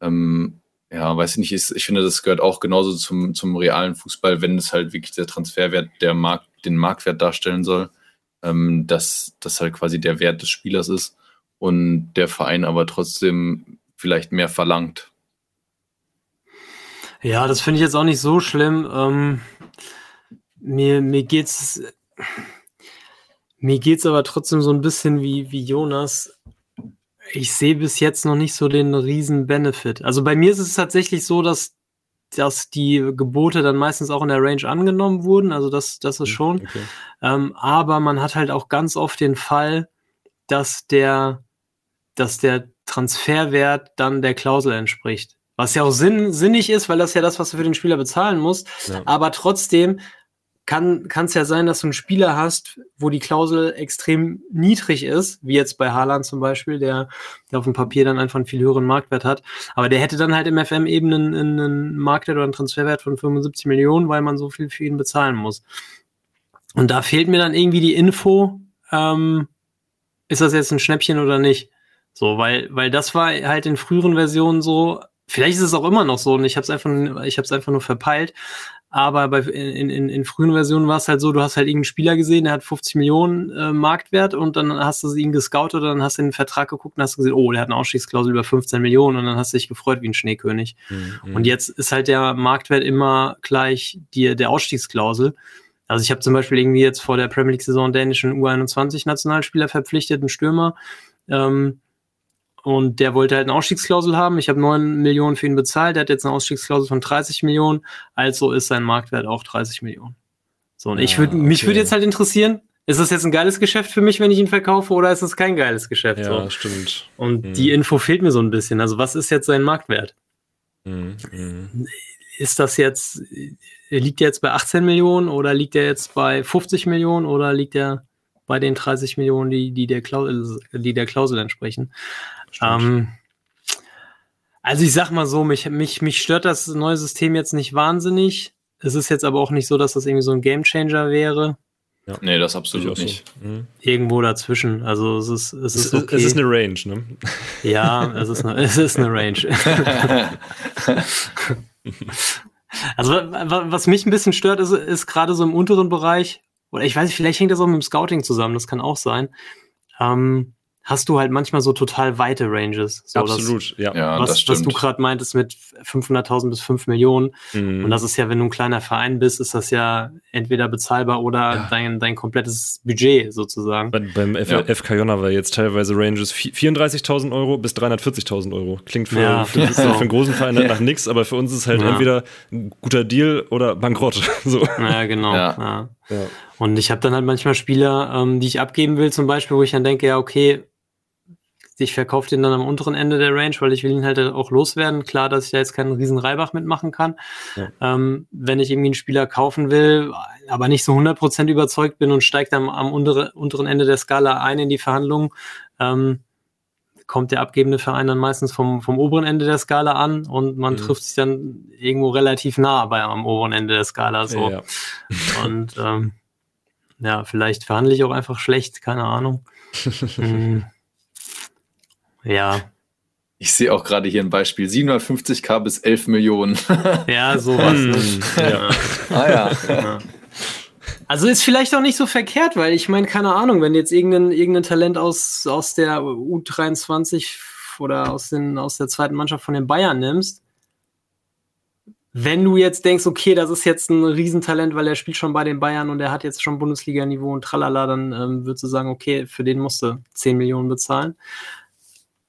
Ähm, ja, weiß ich nicht, ich, ich finde, das gehört auch genauso zum, zum realen Fußball, wenn es halt wirklich der Transferwert der Markt, den Marktwert darstellen soll. ähm, dass das halt quasi der Wert des Spielers ist und der Verein aber trotzdem vielleicht mehr verlangt. Ja, das finde ich jetzt auch nicht so schlimm. Ähm, mir, mir geht's, mir geht's aber trotzdem so ein bisschen wie, wie Jonas. Ich sehe bis jetzt noch nicht so den riesen Benefit. Also bei mir ist es tatsächlich so, dass, dass die Gebote dann meistens auch in der Range angenommen wurden. Also das, das ist hm, schon. Okay. Ähm, aber man hat halt auch ganz oft den Fall, dass der, dass der Transferwert dann der Klausel entspricht. Was ja auch sinn, sinnig ist, weil das ja das, was du für den Spieler bezahlen musst. Ja. Aber trotzdem kann es ja sein, dass du einen Spieler hast, wo die Klausel extrem niedrig ist, wie jetzt bei Haaland zum Beispiel, der, der auf dem Papier dann einfach einen viel höheren Marktwert hat. Aber der hätte dann halt im FM eben einen, einen Marktwert oder einen Transferwert von 75 Millionen, weil man so viel für ihn bezahlen muss. Und da fehlt mir dann irgendwie die Info, ähm, ist das jetzt ein Schnäppchen oder nicht? So, weil, weil das war halt in früheren Versionen so, Vielleicht ist es auch immer noch so und ich habe es einfach, ich habe es einfach nur verpeilt. Aber bei, in, in, in frühen Versionen war es halt so, du hast halt irgendeinen Spieler gesehen, der hat 50 Millionen äh, Marktwert und dann hast du ihn gescoutet oder dann hast du in den Vertrag geguckt und hast gesehen, oh, der hat eine Ausstiegsklausel über 15 Millionen und dann hast du dich gefreut wie ein Schneekönig. Mhm. Und jetzt ist halt der Marktwert immer gleich die, der Ausstiegsklausel. Also ich habe zum Beispiel irgendwie jetzt vor der Premier League-Saison dänischen U21-Nationalspieler verpflichtet, einen Stürmer. Ähm, und der wollte halt eine Ausstiegsklausel haben. Ich habe 9 Millionen für ihn bezahlt. Der hat jetzt eine Ausstiegsklausel von 30 Millionen. Also ist sein Marktwert auch 30 Millionen. So, und ja, ich würde, mich okay. würde jetzt halt interessieren, ist das jetzt ein geiles Geschäft für mich, wenn ich ihn verkaufe, oder ist es kein geiles Geschäft? Ja, so? stimmt. Und hm. die Info fehlt mir so ein bisschen. Also, was ist jetzt sein Marktwert? Hm, hm. Ist das jetzt, liegt er jetzt bei 18 Millionen oder liegt er jetzt bei 50 Millionen oder liegt er bei den 30 Millionen, die, die, der, Klausel, die der Klausel entsprechen? Ähm, also ich sag mal so, mich, mich, mich stört das neue System jetzt nicht wahnsinnig. Es ist jetzt aber auch nicht so, dass das irgendwie so ein Gamechanger wäre. Ja. Nee, das absolut nicht. So. Mhm. Irgendwo dazwischen. Also es ist, es, ist okay. Es ist eine Range, ne? Ja, es ist eine, es ist eine Range. also was mich ein bisschen stört, ist, ist gerade so im unteren Bereich, oder ich weiß nicht, vielleicht hängt das auch mit dem Scouting zusammen, das kann auch sein. Ähm, hast du halt manchmal so total weite Ranges. So Absolut, das, ja. ja. Was, was du gerade meintest mit 500.000 bis 5 Millionen. Mhm. Und das ist ja, wenn du ein kleiner Verein bist, ist das ja entweder bezahlbar oder ja. dein, dein komplettes Budget sozusagen. Bei, beim F ja. FK Jonna war jetzt teilweise Ranges 34.000 Euro bis 340.000 Euro. Klingt für, ja, für, für, für, einen großen Verein nach nichts, aber für uns ist halt entweder ein guter Deal oder Bankrott. so. Ja, genau. Ja. Und ich habe dann halt manchmal Spieler, ähm, die ich abgeben will, zum Beispiel, wo ich dann denke, ja, okay, ich verkaufe den dann am unteren Ende der Range, weil ich will ihn halt auch loswerden. Klar, dass ich da jetzt keinen riesen Reibach mitmachen kann. Ja. Ähm, wenn ich irgendwie einen Spieler kaufen will, aber nicht so 100% überzeugt bin und steigt dann am untere, unteren Ende der Skala ein in die Verhandlungen, ähm, kommt der abgebende Verein dann meistens vom, vom oberen Ende der Skala an und man mhm. trifft sich dann irgendwo relativ nah bei am oberen Ende der Skala. So. Ja. Und ähm, ja, vielleicht verhandle ich auch einfach schlecht, keine Ahnung. hm. Ja. Ich sehe auch gerade hier ein Beispiel: 750k bis 11 Millionen. ja, sowas. Ne? Hm. ja. Ah ja. ja. Also ist vielleicht auch nicht so verkehrt, weil ich meine, keine Ahnung, wenn jetzt irgendein, irgendein Talent aus, aus der U23 oder aus, den, aus der zweiten Mannschaft von den Bayern nimmst, wenn du jetzt denkst, okay, das ist jetzt ein Riesentalent, weil er spielt schon bei den Bayern und er hat jetzt schon Bundesliga-Niveau und tralala, dann ähm, würdest du sagen, okay, für den musst du 10 Millionen bezahlen.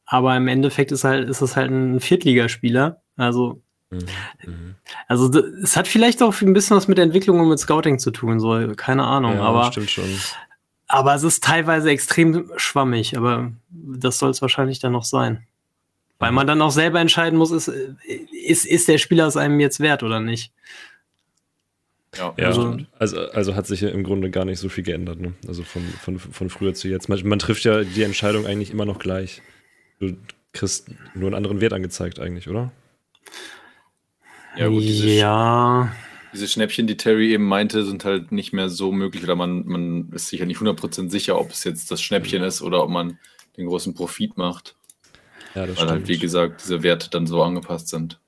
Aber im Endeffekt ist halt, ist es halt ein Viertligaspieler. Also, mhm. also es hat vielleicht auch ein bisschen was mit Entwicklung und mit Scouting zu tun, so, keine Ahnung. Ja, aber, stimmt schon. aber es ist teilweise extrem schwammig, aber das soll es wahrscheinlich dann noch sein. Weil man dann auch selber entscheiden muss, ist, ist, ist der Spieler es einem jetzt wert oder nicht. Ja, ja also, also, also, hat sich ja im Grunde gar nicht so viel geändert, ne? Also von, von, von früher zu jetzt. Man, man trifft ja die Entscheidung eigentlich immer noch gleich. Du kriegst nur einen anderen Wert angezeigt, eigentlich, oder? Ja, gut, diese, ja. diese Schnäppchen, die Terry eben meinte, sind halt nicht mehr so möglich oder man, man ist sich ja nicht 100% sicher, ob es jetzt das Schnäppchen ist oder ob man den großen Profit macht. Ja, das Weil stimmt. halt, wie gesagt, diese Werte dann so angepasst sind.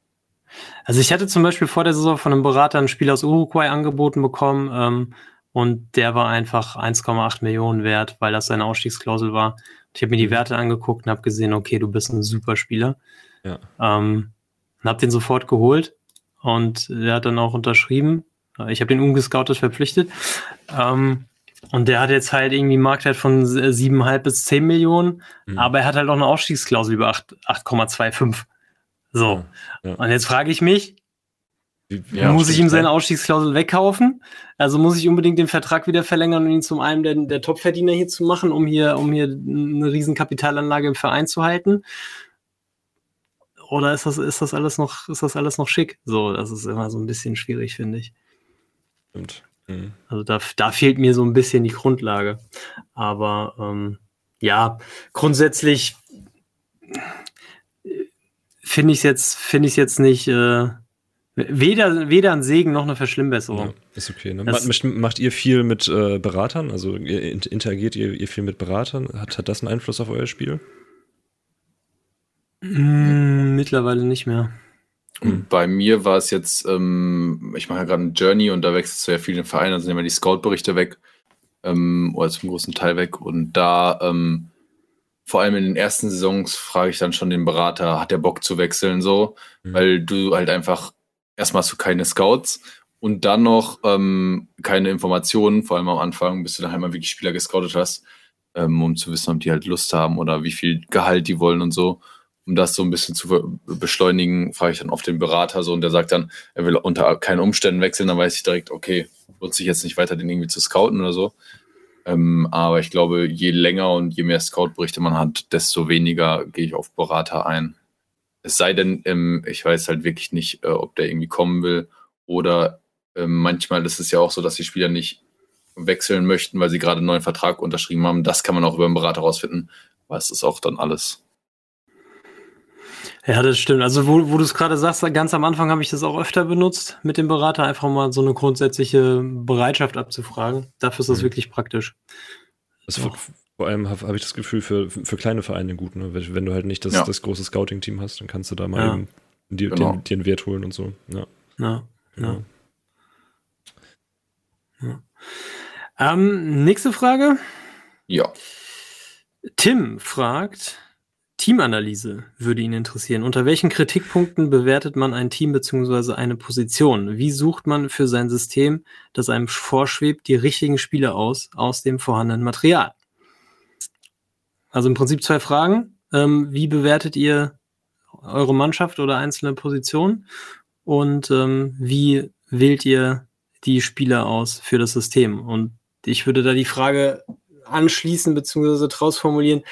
Also ich hatte zum Beispiel vor der Saison von einem Berater ein Spiel aus Uruguay angeboten bekommen, ähm, und der war einfach 1,8 Millionen wert, weil das seine Ausstiegsklausel war. Ich habe mir die mhm. Werte angeguckt und habe gesehen, okay, du bist ein super Spieler. Ja. Ähm, und habe den sofort geholt und der hat dann auch unterschrieben. Ich habe den ungescoutet verpflichtet. Ähm, und der hat jetzt halt irgendwie einen Marktwert von 7,5 bis 10 Millionen, mhm. aber er hat halt auch eine Ausstiegsklausel über 8,25. So. Ja. Und jetzt frage ich mich, ja, muss ich ihm seine Ausstiegsklausel wegkaufen? Also muss ich unbedingt den Vertrag wieder verlängern und ihn zum einen der, der Topverdiener hier zu machen, um hier, um hier eine riesen Kapitalanlage im Verein zu halten? Oder ist das, ist das alles noch, ist das alles noch schick? So, das ist immer so ein bisschen schwierig, finde ich. Stimmt. Mhm. Also da, da fehlt mir so ein bisschen die Grundlage. Aber ähm, ja, grundsätzlich finde ich es jetzt, finde ich jetzt nicht. Äh, Weder, weder ein Segen noch eine Verschlimmbesserung. Ja, ist okay. Ne? Macht, macht, ihr viel mit äh, Beratern? Also interagiert ihr, ihr, viel mit Beratern? Hat, hat das einen Einfluss auf euer Spiel? Mm, mittlerweile nicht mehr. Bei mir war es jetzt, ähm, ich mache ja gerade eine Journey und da wechselst du ja viel den Verein, also nehmen wir die Scout-Berichte weg, ähm, oder zum großen Teil weg. Und da, ähm, vor allem in den ersten Saisons, frage ich dann schon den Berater, hat der Bock zu wechseln, so, mhm. weil du halt einfach erstmal hast du keine Scouts und dann noch ähm, keine Informationen, vor allem am Anfang, bis du dann halt mal wirklich Spieler gescoutet hast, ähm, um zu wissen, ob die halt Lust haben oder wie viel Gehalt die wollen und so. Um das so ein bisschen zu beschleunigen, frage ich dann oft den Berater so und der sagt dann, er will unter keinen Umständen wechseln, dann weiß ich direkt, okay, lohnt sich jetzt nicht weiter, den irgendwie zu scouten oder so. Ähm, aber ich glaube, je länger und je mehr Scout-Berichte man hat, desto weniger gehe ich auf Berater ein. Es sei denn, ähm, ich weiß halt wirklich nicht, äh, ob der irgendwie kommen will. Oder ähm, manchmal ist es ja auch so, dass die Spieler nicht wechseln möchten, weil sie gerade einen neuen Vertrag unterschrieben haben. Das kann man auch über einen Berater rausfinden. Aber es ist auch dann alles. Ja, das stimmt. Also, wo, wo du es gerade sagst, ganz am Anfang habe ich das auch öfter benutzt, mit dem Berater einfach mal so eine grundsätzliche Bereitschaft abzufragen. Dafür ist das mhm. wirklich praktisch. Das vor allem habe hab ich das Gefühl, für, für kleine Vereine gut, ne? wenn du halt nicht das, ja. das große Scouting-Team hast, dann kannst du da mal ja. dir, genau. den, einen Wert holen und so. Ja. ja. Genau. ja. Ähm, nächste Frage. Ja. Tim fragt, Teamanalyse würde ihn interessieren. Unter welchen Kritikpunkten bewertet man ein Team bzw. eine Position? Wie sucht man für sein System, das einem vorschwebt, die richtigen Spieler aus, aus dem vorhandenen Material? Also im Prinzip zwei Fragen. Ähm, wie bewertet ihr eure Mannschaft oder einzelne Positionen? Und ähm, wie wählt ihr die Spieler aus für das System? Und ich würde da die Frage anschließen bzw. draus formulieren.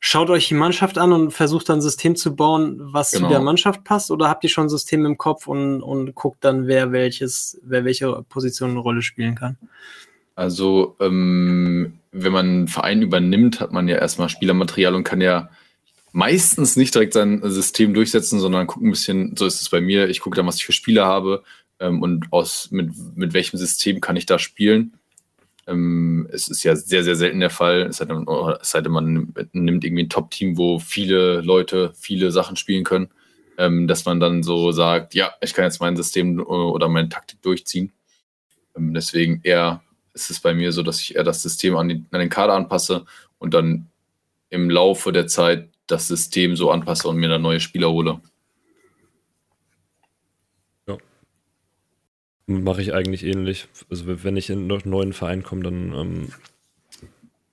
Schaut euch die Mannschaft an und versucht dann ein System zu bauen, was genau. zu der Mannschaft passt, oder habt ihr schon ein System im Kopf und, und guckt dann, wer welches, wer welche Position eine Rolle spielen kann? Also, ähm, wenn man einen Verein übernimmt, hat man ja erstmal Spielermaterial und kann ja meistens nicht direkt sein System durchsetzen, sondern gucken ein bisschen, so ist es bei mir, ich gucke dann, was ich für Spieler habe ähm, und aus, mit, mit welchem System kann ich da spielen. Ähm, es ist ja sehr, sehr selten der Fall, es sei denn, es sei denn man nimmt irgendwie ein Top-Team, wo viele Leute viele Sachen spielen können, ähm, dass man dann so sagt, ja, ich kann jetzt mein System oder meine Taktik durchziehen. Ähm, deswegen eher ist es bei mir so, dass ich eher das System an, die, an den Kader anpasse und dann im Laufe der Zeit das System so anpasse und mir dann neue Spieler hole. Ja. Mache ich eigentlich ähnlich. Also wenn ich in einen neuen Verein komme, dann ähm,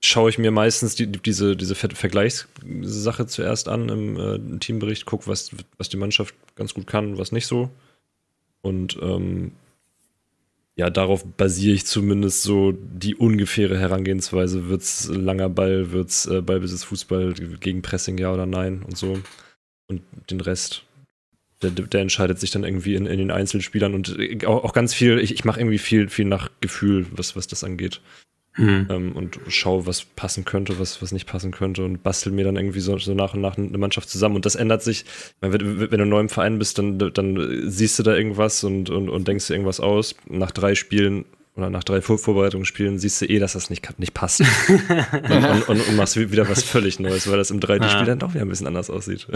schaue ich mir meistens die, diese, diese Vergleichssache zuerst an im, äh, Teambericht, gucke, was, was die Mannschaft ganz gut kann, was nicht so. Und ähm, ja, darauf basiere ich zumindest so die ungefähre Herangehensweise. Wird es langer Ball, wird es äh, Ballbesitz, Fußball gegen Pressing, ja oder nein und so. Und den Rest, der, der entscheidet sich dann irgendwie in, in den Einzelspielern und äh, auch, auch ganz viel, ich, ich mache irgendwie viel, viel nach Gefühl, was, was das angeht. Mhm. Ähm, und schaue, was passen könnte, was, was nicht passen könnte und bastel mir dann irgendwie so, so nach und nach eine Mannschaft zusammen. Und das ändert sich, wenn, wenn du neu im Verein bist, dann, dann siehst du da irgendwas und, und, und denkst dir irgendwas aus. Nach drei Spielen oder nach drei Vor Vorbereitungsspielen siehst du eh, dass das nicht, nicht passt. und, und, und, machst wieder was völlig Neues, weil das im dritten Spiel dann doch wieder ein bisschen anders aussieht.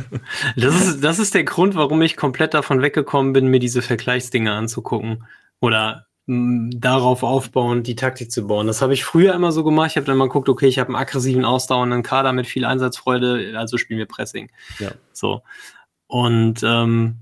das, ist, das ist der Grund, warum ich komplett davon weggekommen bin, mir diese Vergleichsdinge anzugucken. Oder darauf aufbauen, die Taktik zu bauen. Das habe ich früher immer so gemacht. Ich habe dann mal geguckt, okay, ich habe einen aggressiven, ausdauernden Kader mit viel Einsatzfreude, also spielen wir Pressing. Ja. So. Und ähm,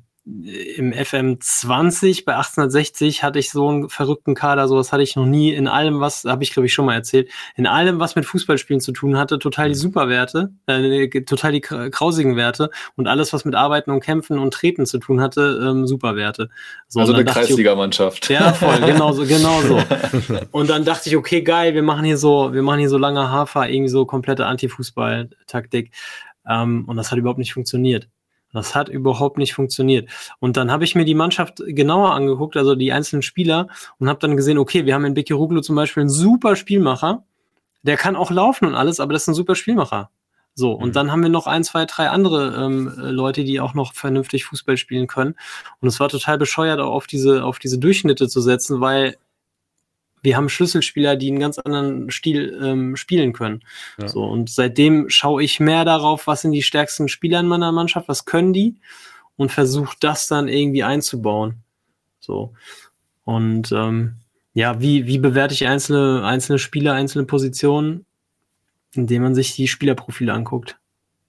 im FM20 bei 1860 hatte ich so einen verrückten Kader, sowas hatte ich noch nie. In allem, was, habe ich glaube ich schon mal erzählt, in allem, was mit Fußballspielen zu tun hatte, total die mhm. Superwerte, äh, total die grausigen Werte und alles, was mit Arbeiten und Kämpfen und Treten zu tun hatte, ähm, Superwerte. So, also eine Kreisligamannschaft. Ja, voll, genau so, genau so. Und dann dachte ich, okay, geil, wir machen hier so, wir machen hier so lange Hafer, irgendwie so komplette Anti-Fußball-Taktik. Ähm, und das hat überhaupt nicht funktioniert. Das hat überhaupt nicht funktioniert. Und dann habe ich mir die Mannschaft genauer angeguckt, also die einzelnen Spieler, und habe dann gesehen, okay, wir haben in Beki Ruglu zum Beispiel einen super Spielmacher. Der kann auch laufen und alles, aber das ist ein super Spielmacher. So, und mhm. dann haben wir noch ein, zwei, drei andere ähm, Leute, die auch noch vernünftig Fußball spielen können. Und es war total bescheuert, auch auf diese, auf diese Durchschnitte zu setzen, weil wir haben Schlüsselspieler, die einen ganz anderen Stil ähm, spielen können. Ja. So, und seitdem schaue ich mehr darauf, was sind die stärksten Spieler in meiner Mannschaft, was können die und versuche das dann irgendwie einzubauen. So. Und ähm, ja, wie, wie bewerte ich einzelne, einzelne Spieler, einzelne Positionen? Indem man sich die Spielerprofile anguckt.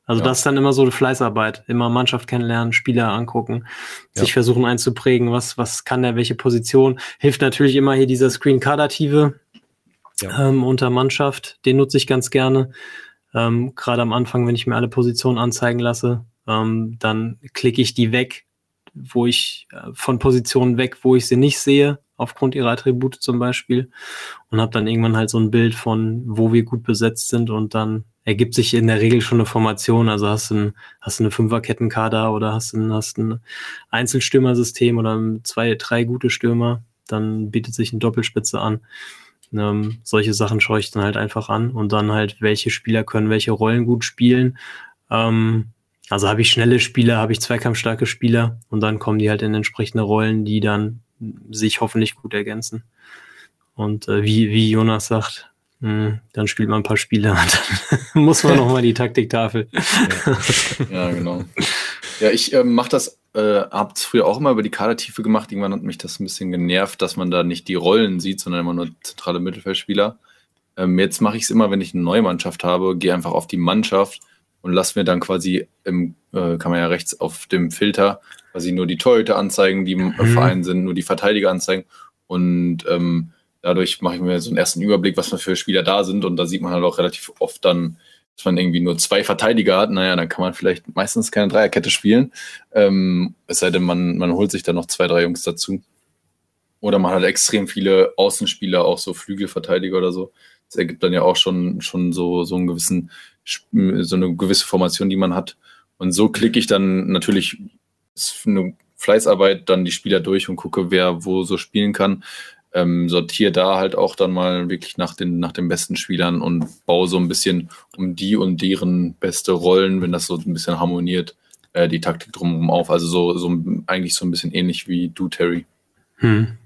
Also ja. das ist dann immer so eine Fleißarbeit. Immer Mannschaft kennenlernen, Spieler angucken, ja. sich versuchen einzuprägen, was, was kann der, welche Position. Hilft natürlich immer hier dieser Screen-Kardative ja. ähm, unter Mannschaft. Den nutze ich ganz gerne. Ähm, Gerade am Anfang, wenn ich mir alle Positionen anzeigen lasse, ähm, dann klicke ich die weg, wo ich äh, von Positionen weg, wo ich sie nicht sehe, aufgrund ihrer Attribute zum Beispiel. Und habe dann irgendwann halt so ein Bild von, wo wir gut besetzt sind und dann ergibt sich in der Regel schon eine Formation. Also hast du, ein, hast eine Fünferkettenkader oder hast du ein, hast ein Einzelstürmersystem oder zwei, drei gute Stürmer, dann bietet sich eine Doppelspitze an. Ähm, solche Sachen schaue ich dann halt einfach an und dann halt, welche Spieler können welche Rollen gut spielen. Ähm, also habe ich schnelle Spieler, habe ich zweikampfstarke Spieler und dann kommen die halt in entsprechende Rollen, die dann sich hoffentlich gut ergänzen. Und äh, wie, wie Jonas sagt, dann spielt man ein paar Spiele und dann muss man nochmal die Taktiktafel. Ja, ja, genau. Ja, ich äh, mache das, äh, habe es früher auch immer über die Kadertiefe gemacht. Irgendwann hat mich das ein bisschen genervt, dass man da nicht die Rollen sieht, sondern immer nur zentrale Mittelfeldspieler. Ähm, jetzt mache ich es immer, wenn ich eine neue Mannschaft habe, gehe einfach auf die Mannschaft und lasse mir dann quasi im, äh, kann man ja rechts auf dem Filter quasi nur die Torhüter anzeigen, die im mhm. Verein sind, nur die Verteidiger anzeigen und ähm, Dadurch mache ich mir so einen ersten Überblick, was für Spieler da sind. Und da sieht man halt auch relativ oft dann, dass man irgendwie nur zwei Verteidiger hat. Naja, dann kann man vielleicht meistens keine Dreierkette spielen. Ähm, es sei denn, man, man holt sich dann noch zwei, drei Jungs dazu. Oder man hat extrem viele Außenspieler, auch so Flügelverteidiger oder so. Das ergibt dann ja auch schon, schon so, so einen gewissen, so eine gewisse Formation, die man hat. Und so klicke ich dann natürlich, ist eine Fleißarbeit, dann die Spieler durch und gucke, wer wo so spielen kann ähm, sortiere da halt auch dann mal wirklich nach den, nach den besten Spielern und baue so ein bisschen um die und deren beste Rollen, wenn das so ein bisschen harmoniert, äh, die Taktik drumherum auf. Also so, so eigentlich so ein bisschen ähnlich wie du, Terry. Hm.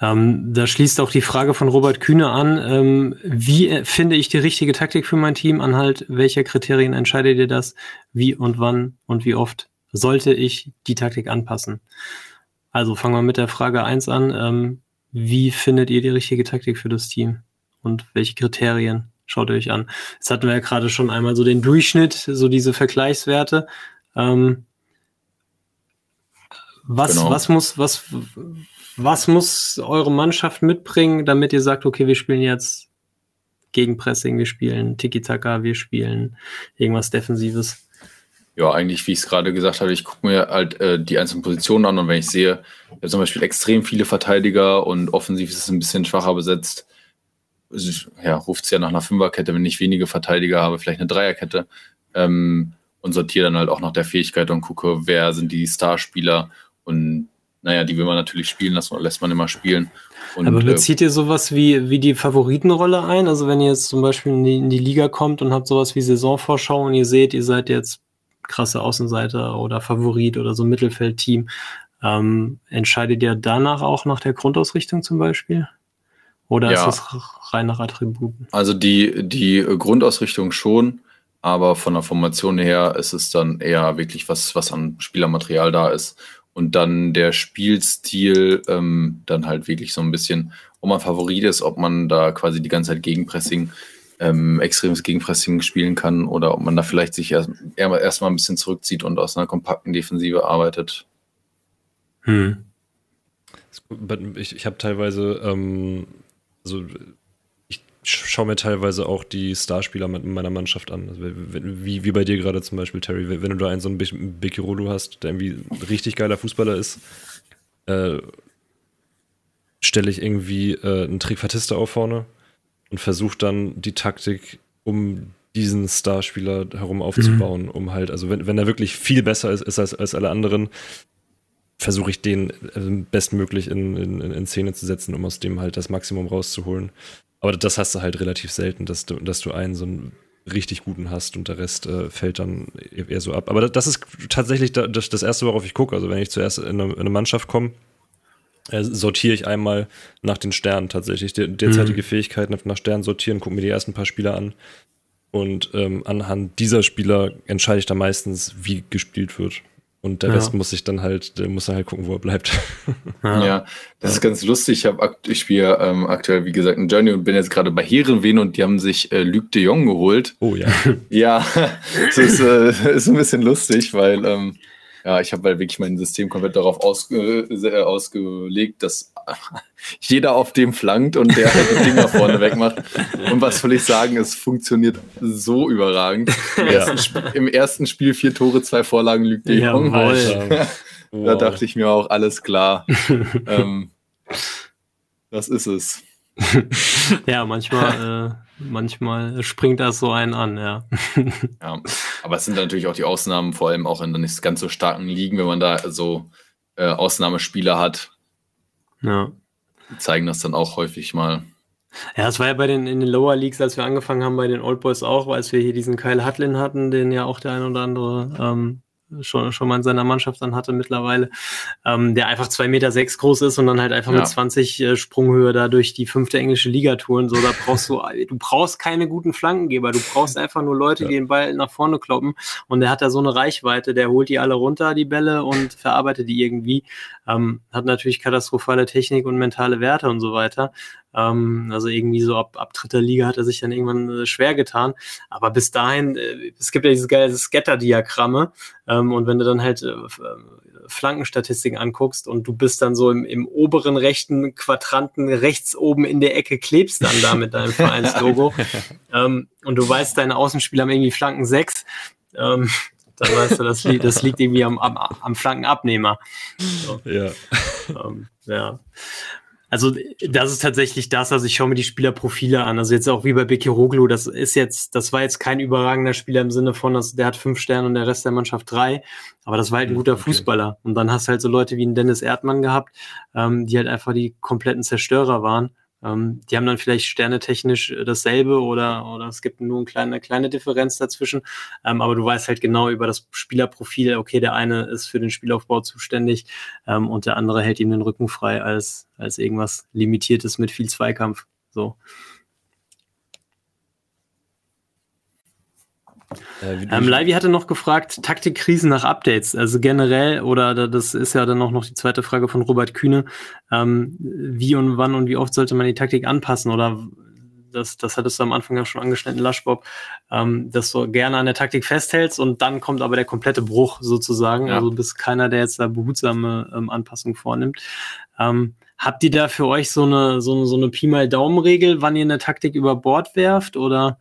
Ähm, da schließt auch die Frage von Robert Kühne an. Ähm, wie finde ich die richtige Taktik für mein Team? Anhalt welcher Kriterien entscheidet ihr das? Wie und wann und wie oft sollte ich die Taktik anpassen? Also fangen wir mit der Frage 1 an. Ähm, wie findet ihr die richtige Taktik für das Team? Und welche Kriterien schaut ihr euch an? Jetzt hatten wir ja gerade schon einmal so den Durchschnitt, so diese Vergleichswerte. Ähm, was, genau. was muss, was, was muss eure Mannschaft mitbringen, damit ihr sagt, okay, wir spielen jetzt Gegenpressing, wir spielen Tiki-Taka, wir spielen irgendwas Defensives? Ja, eigentlich, wie ich es gerade gesagt habe, ich gucke mir halt äh, die einzelnen Positionen an und wenn ich sehe, ich zum Beispiel extrem viele Verteidiger und offensiv ist es ein bisschen schwacher besetzt, ja, ruft es ja nach einer Fünferkette, wenn ich wenige Verteidiger habe, vielleicht eine Dreierkette ähm, und sortiere dann halt auch nach der Fähigkeit und gucke, wer sind die Starspieler und naja, die will man natürlich spielen lassen oder lässt man immer spielen. Und, Aber bezieht ihr sowas wie, wie die Favoritenrolle ein? Also wenn ihr jetzt zum Beispiel in die, in die Liga kommt und habt sowas wie Saisonvorschau und ihr seht, ihr seid jetzt krasse Außenseiter oder Favorit oder so ein Mittelfeldteam. Ähm, entscheidet ihr danach auch nach der Grundausrichtung zum Beispiel? Oder ja. ist das rein nach Attributen? Also die, die Grundausrichtung schon, aber von der Formation her ist es dann eher wirklich was, was an Spielermaterial da ist. und dann der Spielstil ähm, dann halt wirklich so ein bisschen, ob man Favorit ist, ob man da quasi die ganze Zeit Gegenpressing, ähm, extremes Gegenpressing spielen kann oder ob man da vielleicht sich erst, erstmal ein bisschen zurückzieht und aus einer kompakten Defensive arbeitet. Hm. Ich, ich habe teilweise, ähm, also ich schaue mir teilweise auch die Starspieler mit meiner Mannschaft an. Also wie, wie bei dir gerade zum Beispiel, Terry, wenn du da einen so einen Bekirolo hast, der irgendwie richtig geiler Fußballer ist, äh, stelle ich irgendwie äh, einen Trickfatista auf vorne und versuche dann die Taktik um diesen Starspieler herum aufzubauen, mhm. um halt, also wenn, wenn er wirklich viel besser ist, ist als, als alle anderen, versuche ich den äh, bestmöglich in, in, in Szene zu setzen, um aus dem halt das Maximum rauszuholen. Aber das hast du halt relativ selten, dass du, dass du einen so einen richtig guten hast und der Rest äh, fällt dann eher so ab. Aber das ist tatsächlich das, das Erste, worauf ich gucke. Also wenn ich zuerst in eine, in eine Mannschaft komme, sortiere ich einmal nach den Sternen tatsächlich. Der, derzeitige mhm. Fähigkeiten nach Sternen sortieren, gucke mir die ersten paar Spieler an. Und ähm, anhand dieser Spieler entscheide ich dann meistens, wie gespielt wird. Und der ja. Rest muss sich dann halt, der muss dann halt gucken, wo er bleibt. Ja, ja das ist ganz lustig. Ich, ich spiele ähm, aktuell, wie gesagt, ein Journey und bin jetzt gerade bei Herenwen und die haben sich äh, Luc de Jong geholt. Oh ja. ja, das ist, äh, ist ein bisschen lustig, weil ähm, ja, ich habe halt wirklich mein System komplett darauf ausge äh, ausgelegt, dass jeder auf dem flankt und der halt die Dinger vorne wegmacht. Und was soll ich sagen, es funktioniert so überragend. Im, ja. ersten, Im ersten, Spiel vier Tore, zwei Vorlagen lügt die Jung. da wow. dachte ich mir auch, alles klar. ähm, das ist es. ja, manchmal, äh, manchmal springt das so einen an, ja. ja, aber es sind natürlich auch die Ausnahmen, vor allem auch in den nicht ganz so starken Ligen, wenn man da so äh, Ausnahmespieler hat. Ja. Die zeigen das dann auch häufig mal. Ja, es war ja bei den in den Lower Leagues, als wir angefangen haben bei den Old Boys auch, als wir hier diesen Kyle Hutlin hatten, den ja auch der ein oder andere ähm, schon, schon mal in seiner Mannschaft dann hatte mittlerweile, ähm, der einfach zwei Meter sechs groß ist und dann halt einfach ja. mit 20 äh, Sprunghöhe da durch die fünfte englische Liga touren. So, da brauchst du, du brauchst keine guten Flankengeber, du brauchst einfach nur Leute, ja. die den Ball nach vorne kloppen und der hat da so eine Reichweite, der holt die alle runter, die Bälle und verarbeitet die irgendwie. Ähm, hat natürlich katastrophale Technik und mentale Werte und so weiter. Ähm, also irgendwie so ab, ab dritter Liga hat er sich dann irgendwann äh, schwer getan. Aber bis dahin, äh, es gibt ja diese geile Scatter-Diagramme. Ähm, und wenn du dann halt äh, äh, Flankenstatistiken anguckst und du bist dann so im, im oberen rechten Quadranten rechts oben in der Ecke, klebst dann da mit deinem Vereinslogo. ähm, und du weißt, deine Außenspieler haben irgendwie Flanken 6. Ähm, dann weißt du, das liegt, das liegt irgendwie am, am, am Flankenabnehmer. So. Ja. Ähm, ja. Also das ist tatsächlich das, also ich schaue mir die Spielerprofile an. Also jetzt auch wie bei Bekiroglu, das ist jetzt, das war jetzt kein überragender Spieler im Sinne von, dass der hat fünf Sterne und der Rest der Mannschaft drei, aber das war halt ein hm, guter okay. Fußballer. Und dann hast du halt so Leute wie einen Dennis Erdmann gehabt, ähm, die halt einfach die kompletten Zerstörer waren. Ähm, die haben dann vielleicht sternetechnisch äh, dasselbe oder, oder es gibt nur eine kleine, kleine Differenz dazwischen. Ähm, aber du weißt halt genau über das Spielerprofil, okay, der eine ist für den Spielaufbau zuständig ähm, und der andere hält ihm den Rücken frei als, als irgendwas Limitiertes mit viel Zweikampf. So. Äh, ähm, Leivi hatte noch gefragt, Taktikkrisen nach Updates, also generell, oder das ist ja dann auch noch die zweite Frage von Robert Kühne, ähm, wie und wann und wie oft sollte man die Taktik anpassen oder das, das hattest du am Anfang ja schon angeschnitten, Laschbob, ähm, dass du gerne an der Taktik festhältst und dann kommt aber der komplette Bruch sozusagen, ja. also bist keiner, der jetzt da behutsame ähm, Anpassung vornimmt. Ähm, habt ihr da für euch so eine, so eine, so eine Pi mal Daumen-Regel, wann ihr eine Taktik über Bord werft oder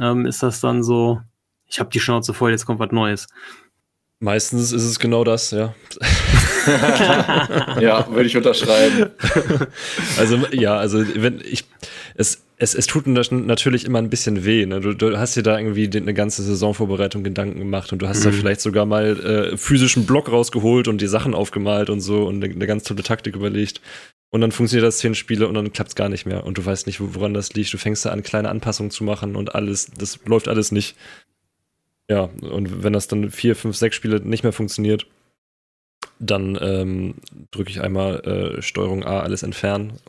ähm, ist das dann so, ich habe die Schnauze voll, jetzt kommt was Neues. Meistens ist es genau das, ja. ja, würde ich unterschreiben. Also ja, also wenn ich es es, es tut natürlich immer ein bisschen weh. Ne? Du, du hast dir da irgendwie eine ganze Saisonvorbereitung Gedanken gemacht und du hast mhm. da vielleicht sogar mal äh, physischen Block rausgeholt und die Sachen aufgemalt und so und eine, eine ganz tolle Taktik überlegt. Und dann funktioniert das zehn Spiele und dann klappt es gar nicht mehr. Und du weißt nicht, woran das liegt. Du fängst da an, kleine Anpassungen zu machen und alles, das läuft alles nicht. Ja, und wenn das dann vier, fünf, sechs Spiele nicht mehr funktioniert, dann ähm, drücke ich einmal äh, Steuerung A, alles entfernen.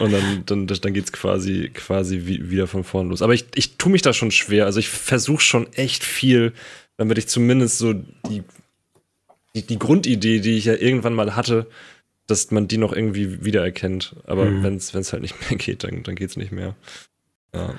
und dann, dann, dann geht es quasi, quasi wie, wieder von vorn los. Aber ich, ich tue mich da schon schwer. Also ich versuche schon echt viel, damit ich zumindest so die, die, die Grundidee, die ich ja irgendwann mal hatte, dass man die noch irgendwie wiedererkennt. Aber mhm. wenn es halt nicht mehr geht, dann, dann geht es nicht mehr. Ja.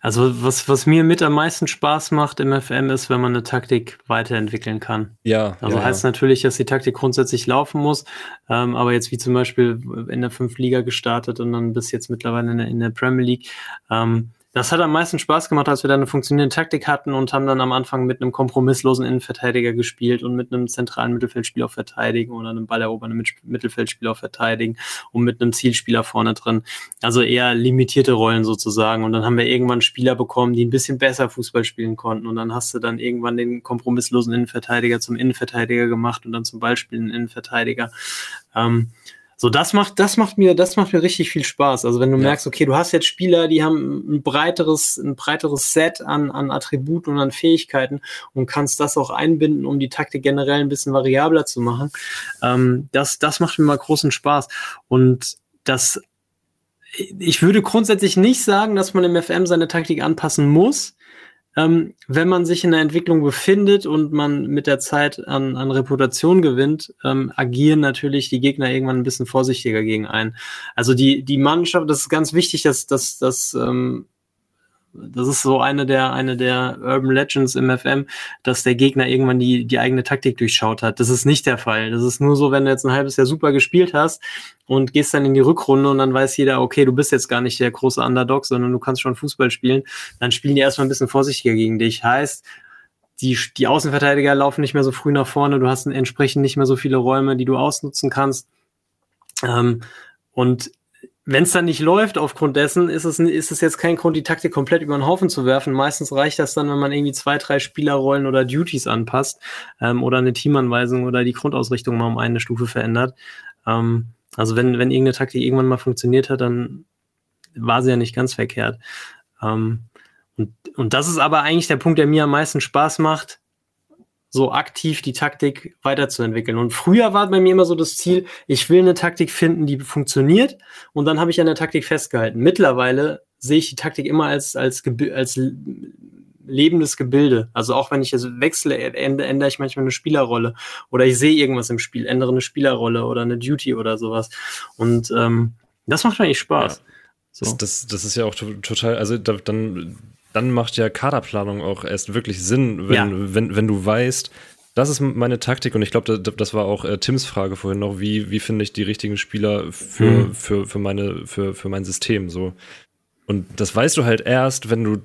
Also was, was mir mit am meisten Spaß macht im FM ist, wenn man eine Taktik weiterentwickeln kann. Ja. Also ja, heißt natürlich, dass die Taktik grundsätzlich laufen muss, ähm, aber jetzt wie zum Beispiel in der fünf Liga gestartet und dann bis jetzt mittlerweile in der, in der Premier League. Ähm, das hat am meisten Spaß gemacht, als wir da eine funktionierende Taktik hatten und haben dann am Anfang mit einem kompromisslosen Innenverteidiger gespielt und mit einem zentralen Mittelfeldspieler verteidigen oder einem ballerobernden Mittelfeldspieler verteidigen und mit einem Zielspieler vorne drin. Also eher limitierte Rollen sozusagen. Und dann haben wir irgendwann Spieler bekommen, die ein bisschen besser Fußball spielen konnten. Und dann hast du dann irgendwann den kompromisslosen Innenverteidiger zum Innenverteidiger gemacht und dann zum Ballspielenden Innenverteidiger. Ähm, so, das macht, das macht mir, das macht mir richtig viel Spaß. Also wenn du ja. merkst, okay, du hast jetzt Spieler, die haben ein breiteres, ein breiteres Set an, an Attributen und an Fähigkeiten und kannst das auch einbinden, um die Taktik generell ein bisschen variabler zu machen. Ähm, das, das macht mir mal großen Spaß. Und das, ich würde grundsätzlich nicht sagen, dass man im FM seine Taktik anpassen muss ähm, wenn man sich in der Entwicklung befindet und man mit der Zeit an, an Reputation gewinnt, ähm, agieren natürlich die Gegner irgendwann ein bisschen vorsichtiger gegen einen. Also die, die Mannschaft, das ist ganz wichtig, dass, dass, dass ähm, das ist so eine der, eine der Urban Legends im FM, dass der Gegner irgendwann die, die eigene Taktik durchschaut hat. Das ist nicht der Fall. Das ist nur so, wenn du jetzt ein halbes Jahr super gespielt hast und gehst dann in die Rückrunde und dann weiß jeder, okay, du bist jetzt gar nicht der große Underdog, sondern du kannst schon Fußball spielen. Dann spielen die erstmal ein bisschen vorsichtiger gegen dich. Heißt, die, die Außenverteidiger laufen nicht mehr so früh nach vorne, du hast entsprechend nicht mehr so viele Räume, die du ausnutzen kannst. Ähm, und wenn es dann nicht läuft aufgrund dessen, ist es, ist es jetzt kein Grund, die Taktik komplett über den Haufen zu werfen. Meistens reicht das dann, wenn man irgendwie zwei, drei Spielerrollen oder Duties anpasst ähm, oder eine Teamanweisung oder die Grundausrichtung mal um eine Stufe verändert. Ähm, also wenn, wenn irgendeine Taktik irgendwann mal funktioniert hat, dann war sie ja nicht ganz verkehrt. Ähm, und, und das ist aber eigentlich der Punkt, der mir am meisten Spaß macht, so aktiv die Taktik weiterzuentwickeln. Und früher war bei mir immer so das Ziel, ich will eine Taktik finden, die funktioniert und dann habe ich an der Taktik festgehalten. Mittlerweile sehe ich die Taktik immer als, als, als lebendes Gebilde. Also auch wenn ich es wechsle, ändere, ich manchmal eine Spielerrolle oder ich sehe irgendwas im Spiel, ändere eine Spielerrolle oder eine Duty oder sowas. Und ähm, das macht eigentlich Spaß. Ja. So. Das, das, das, ist ja auch total, also da, dann dann macht ja Kaderplanung auch erst wirklich Sinn, wenn, ja. wenn, wenn du weißt, das ist meine Taktik und ich glaube, das, das, war auch äh, Tims Frage vorhin noch, wie, wie finde ich die richtigen Spieler für, mhm. für, für, meine, für, für mein System so. Und das weißt du halt erst, wenn du,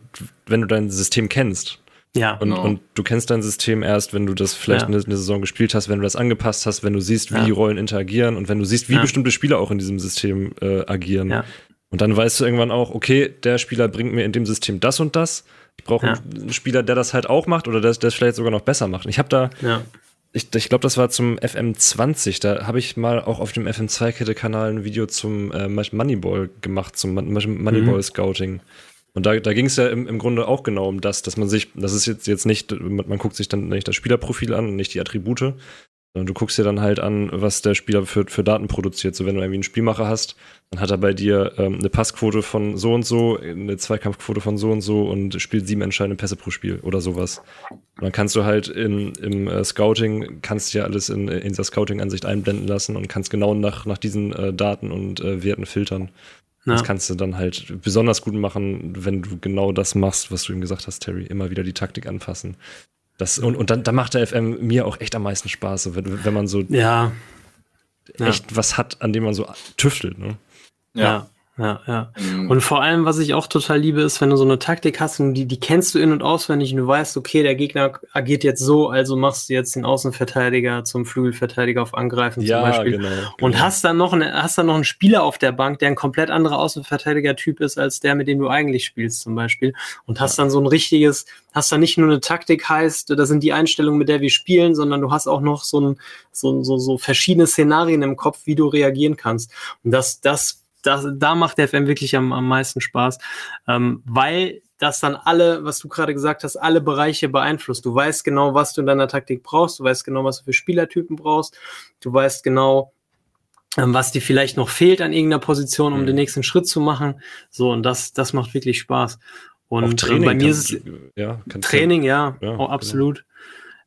wenn du dein System kennst. Ja. Und, genau. und du kennst dein System erst, wenn du das vielleicht ja. eine, eine, Saison gespielt hast, wenn du das angepasst hast, wenn du siehst, wie ja. die Rollen interagieren und wenn du siehst, wie ja. bestimmte Spieler auch in diesem System äh, agieren. Ja. Und dann weißt du irgendwann auch, okay, der Spieler bringt mir in dem System das und das. Ich brauche ja. einen Spieler, der das halt auch macht oder der das vielleicht sogar noch besser macht. Und ich habe da, ja. ich, ich glaube, das war zum FM20. Da habe ich mal auch auf dem FM2-Kette-Kanal ein Video zum äh, Moneyball gemacht, zum Moneyball-Scouting. Mhm. Und da, da ging es ja im, im Grunde auch genau um das, dass man sich, das ist jetzt, jetzt nicht, man, man guckt sich dann nicht das Spielerprofil an und nicht die Attribute, Du guckst dir dann halt an, was der Spieler für, für Daten produziert. So, wenn du irgendwie einen Spielmacher hast, dann hat er bei dir ähm, eine Passquote von so und so, eine Zweikampfquote von so und so und spielt sieben entscheidende Pässe pro Spiel oder sowas. Und dann kannst du halt in, im äh, Scouting, kannst ja alles in, in dieser Scouting-Ansicht einblenden lassen und kannst genau nach, nach diesen äh, Daten und äh, Werten filtern. Ja. Das kannst du dann halt besonders gut machen, wenn du genau das machst, was du ihm gesagt hast, Terry. Immer wieder die Taktik anfassen. Das, und, und dann, dann macht der FM mir auch echt am meisten Spaß, wenn, wenn man so ja. echt ja. was hat, an dem man so tüftelt. Ne? Ja. Ja, ja. Mhm. Und vor allem, was ich auch total liebe, ist, wenn du so eine Taktik hast und die, die kennst du in- und auswendig und du weißt, okay, der Gegner agiert jetzt so, also machst du jetzt den Außenverteidiger zum Flügelverteidiger auf Angreifen ja, zum Beispiel. Genau, genau. Und hast dann noch eine, hast dann noch einen Spieler auf der Bank, der ein komplett anderer Außenverteidiger-Typ ist, als der, mit dem du eigentlich spielst, zum Beispiel. Und hast ja. dann so ein richtiges, hast dann nicht nur eine Taktik heißt, das sind die Einstellungen, mit der wir spielen, sondern du hast auch noch so ein, so, so, so verschiedene Szenarien im Kopf, wie du reagieren kannst. Und das, das das, da macht der FM wirklich am, am meisten Spaß, ähm, weil das dann alle, was du gerade gesagt hast, alle Bereiche beeinflusst. Du weißt genau, was du in deiner Taktik brauchst, du weißt genau, was du für Spielertypen brauchst, du weißt genau, ähm, was dir vielleicht noch fehlt an irgendeiner Position, um mhm. den nächsten Schritt zu machen. So, und das, das macht wirklich Spaß. Und Training äh, bei mir ist es ja, Training, ja, ja oh, absolut.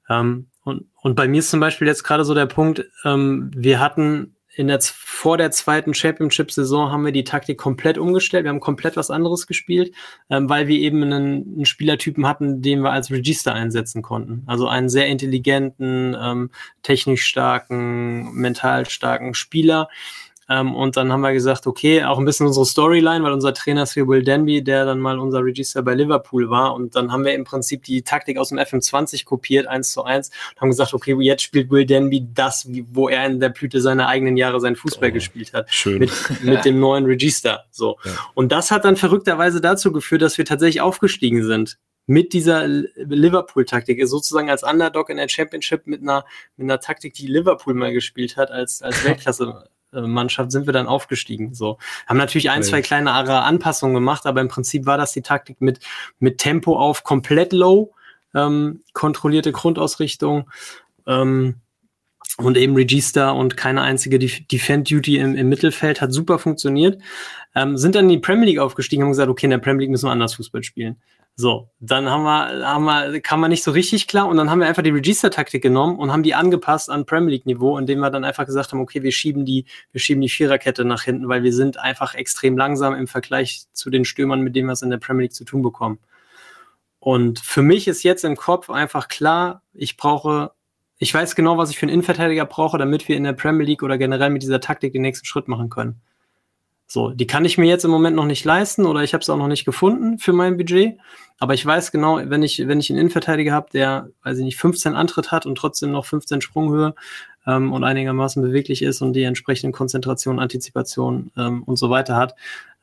Genau. Ähm, Und, und bei mir ist zum Beispiel jetzt gerade so der Punkt, ähm, wir hatten in der, vor der zweiten Championship-Saison haben wir die Taktik komplett umgestellt. Wir haben komplett was anderes gespielt, ähm, weil wir eben einen, einen, Spielertypen hatten, den wir als Register einsetzen konnten. Also einen sehr intelligenten, ähm, technisch starken, mental starken Spieler, ähm, und dann haben wir gesagt, okay, auch ein bisschen unsere Storyline, weil unser Trainer ist hier Will Denby, der dann mal unser Register bei Liverpool war. Und dann haben wir im Prinzip die Taktik aus dem FM20 kopiert, eins zu eins, und haben gesagt, okay, jetzt spielt Will Denby das, wo er in der Blüte seiner eigenen Jahre seinen Fußball oh, gespielt hat. Schön. Mit, mit dem neuen Register. So. Ja. Und das hat dann verrückterweise dazu geführt, dass wir tatsächlich aufgestiegen sind mit dieser Liverpool-Taktik, sozusagen als Underdog in der Championship mit einer, mit einer Taktik, die Liverpool mal gespielt hat, als, als Weltklasse Mannschaft sind wir dann aufgestiegen. So haben natürlich ein, zwei kleine Anpassungen gemacht, aber im Prinzip war das die Taktik mit mit Tempo auf komplett low, ähm, kontrollierte Grundausrichtung ähm, und eben Register und keine einzige Defend Duty im, im Mittelfeld hat super funktioniert. Ähm, sind dann in die Premier League aufgestiegen, haben gesagt, okay, in der Premier League müssen wir anders Fußball spielen. So, dann haben wir, haben wir, kam man nicht so richtig klar und dann haben wir einfach die Register-Taktik genommen und haben die angepasst an Premier League-Niveau, indem wir dann einfach gesagt haben, okay, wir schieben die, wir schieben die Viererkette nach hinten, weil wir sind einfach extrem langsam im Vergleich zu den Stürmern, mit denen wir es in der Premier League zu tun bekommen. Und für mich ist jetzt im Kopf einfach klar, ich brauche, ich weiß genau, was ich für einen Innenverteidiger brauche, damit wir in der Premier League oder generell mit dieser Taktik den nächsten Schritt machen können. So, die kann ich mir jetzt im Moment noch nicht leisten oder ich habe es auch noch nicht gefunden für mein Budget. Aber ich weiß genau, wenn ich, wenn ich einen Innenverteidiger habe, der, weiß ich nicht, 15 Antritt hat und trotzdem noch 15 Sprunghöhe ähm, und einigermaßen beweglich ist und die entsprechenden Konzentration, Antizipation ähm, und so weiter hat,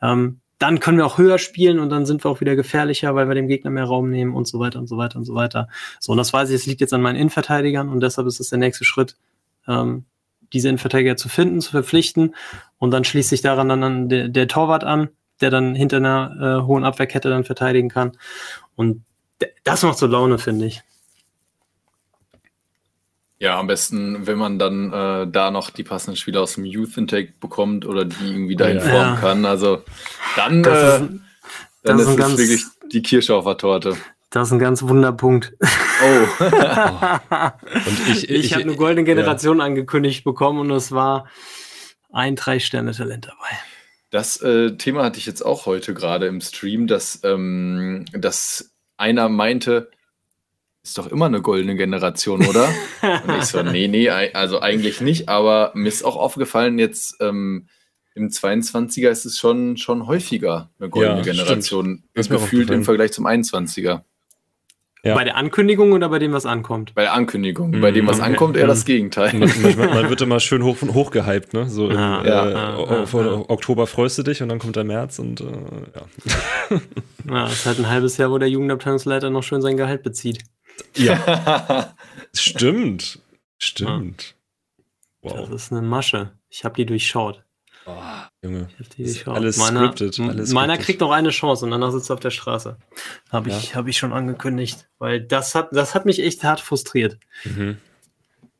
ähm, dann können wir auch höher spielen und dann sind wir auch wieder gefährlicher, weil wir dem Gegner mehr Raum nehmen und so weiter und so weiter und so weiter. So, und das weiß ich, es liegt jetzt an meinen Innenverteidigern und deshalb ist es der nächste Schritt, ähm, diese Innenverteidiger zu finden, zu verpflichten. Und dann schließt sich daran dann der, der Torwart an, der dann hinter einer äh, hohen Abwehrkette dann verteidigen kann. Und das macht so Laune, finde ich. Ja, am besten, wenn man dann äh, da noch die passenden Spieler aus dem Youth Intake bekommt oder die irgendwie dahin ja. formen kann. Also dann, das äh, ist, dann ist, ist es wirklich die Kirsche auf der Torte. Das ist ein ganz Wunderpunkt. Oh. Und ich, ich, ich habe eine goldene Generation ja. angekündigt bekommen und es war ein Drei-Sterne-Talent dabei. Das äh, Thema hatte ich jetzt auch heute gerade im Stream, dass, ähm, dass einer meinte, ist doch immer eine goldene Generation, oder? und ich so, nee, nee, also eigentlich nicht, aber mir ist auch aufgefallen, jetzt ähm, im 22er ist es schon, schon häufiger eine goldene ja, Generation. Gefühlt im Vergleich zum 21er. Ja. Bei der Ankündigung oder bei dem, was ankommt? Bei der Ankündigung. Mhm. Bei dem, was ankommt, eher das mhm. Gegenteil. Man, man, man, wird immer schön hoch, hochgehypt, ne? So ja, äh, ja, vor Oktober freust du dich und dann kommt der März und äh, ja. Ja, es ist halt ein halbes Jahr, wo der Jugendabteilungsleiter noch schön sein Gehalt bezieht. Ja. Stimmt. Stimmt. Wow. Das ist eine Masche. Ich habe die durchschaut. Oh, Junge. Alles meiner, scripted. Alles meiner scripted. kriegt noch eine Chance und danach sitzt er auf der Straße. Habe ich, ja. hab ich schon angekündigt. Weil das hat, das hat mich echt hart frustriert. Mhm.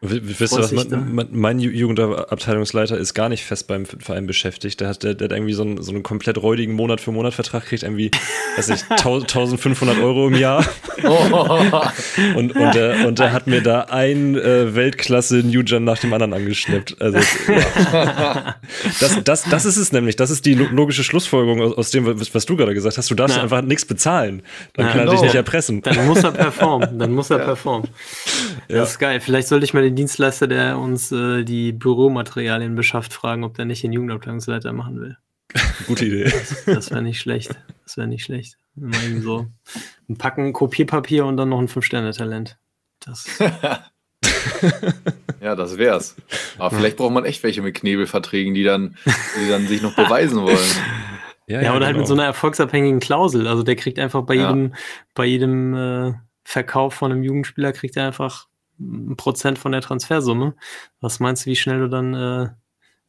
Wisst ihr was? Mein, mein, Jugendabteilungsleiter ist gar nicht fest beim Verein beschäftigt. Der hat, der, der hat irgendwie so einen, so einen komplett räudigen Monat für Monat Vertrag, kriegt irgendwie, weiß nicht, 1500 Euro im Jahr. Oh. und, und, der, und der hat mir da ein äh, Weltklasse New Gen nach dem anderen angeschleppt. Also, ja. das, das, das ist es nämlich. Das ist die logische Schlussfolgerung aus, dem, was du gerade gesagt hast. Du darfst ja. einfach nichts bezahlen. Dann ja, kann er dich nicht erpressen. Dann muss er performen. Dann muss er performen. Das ist geil. Vielleicht sollte ich mal den Dienstleister, der uns äh, die Büromaterialien beschafft, fragen, ob der nicht den Jugendabteilungsleiter machen will. Gute Idee. Das, das wäre nicht schlecht. Das wäre nicht schlecht. Immerhin so ein Packen Kopierpapier und dann noch ein Fünf-Sterne-Talent. Das. ja, das wär's. Aber ja. vielleicht braucht man echt welche mit Knebelverträgen, die dann, die dann sich noch beweisen wollen. Ja, ja, ja oder genau. halt mit genau. so einer erfolgsabhängigen Klausel. Also der kriegt einfach bei jedem, bei jedem äh, Verkauf von einem Jugendspieler kriegt er einfach ein Prozent von der Transfersumme. Was meinst du, wie schnell du dann äh,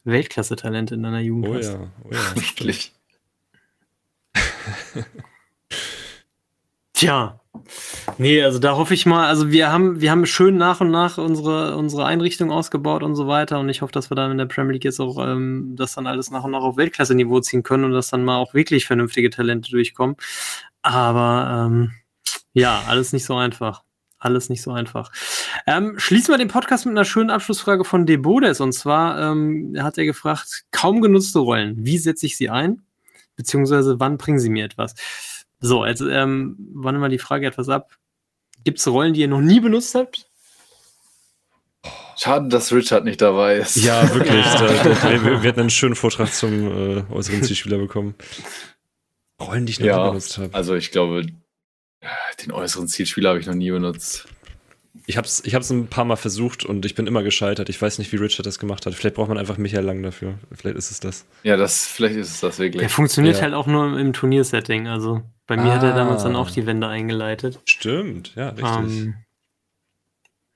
Weltklasse-Talent in deiner Jugend oh hast? Ja, oh ja, wirklich. Tja. Nee, also da hoffe ich mal, also wir haben, wir haben schön nach und nach unsere, unsere Einrichtung ausgebaut und so weiter und ich hoffe, dass wir dann in der Premier League jetzt auch ähm, das dann alles nach und nach auf Weltklasse-Niveau ziehen können und dass dann mal auch wirklich vernünftige Talente durchkommen. Aber ähm, ja, alles nicht so einfach. Alles nicht so einfach. Ähm, schließen wir den Podcast mit einer schönen Abschlussfrage von Debodes. Und zwar ähm, hat er gefragt, kaum genutzte Rollen, wie setze ich sie ein? Beziehungsweise wann bringen sie mir etwas? So, also ähm, wann mal die Frage etwas ab. Gibt es Rollen, die ihr noch nie benutzt habt? Schade, dass Richard nicht dabei ist. Ja, wirklich. da, da, wir, wir hätten einen schönen Vortrag zum äh, äußeren Zielspieler bekommen. Rollen, die ich noch ja, nie benutzt habe. Also ich glaube, den äußeren Zielspieler habe ich noch nie benutzt. Ich habe es ich hab's ein paar Mal versucht und ich bin immer gescheitert. Ich weiß nicht, wie Richard das gemacht hat. Vielleicht braucht man einfach Michael Lang dafür. Vielleicht ist es das. Ja, das, vielleicht ist es das wirklich. Der funktioniert ja. halt auch nur im Turniersetting. Also bei mir ah. hat er damals dann auch die Wände eingeleitet. Stimmt, ja, richtig. Um, ähm,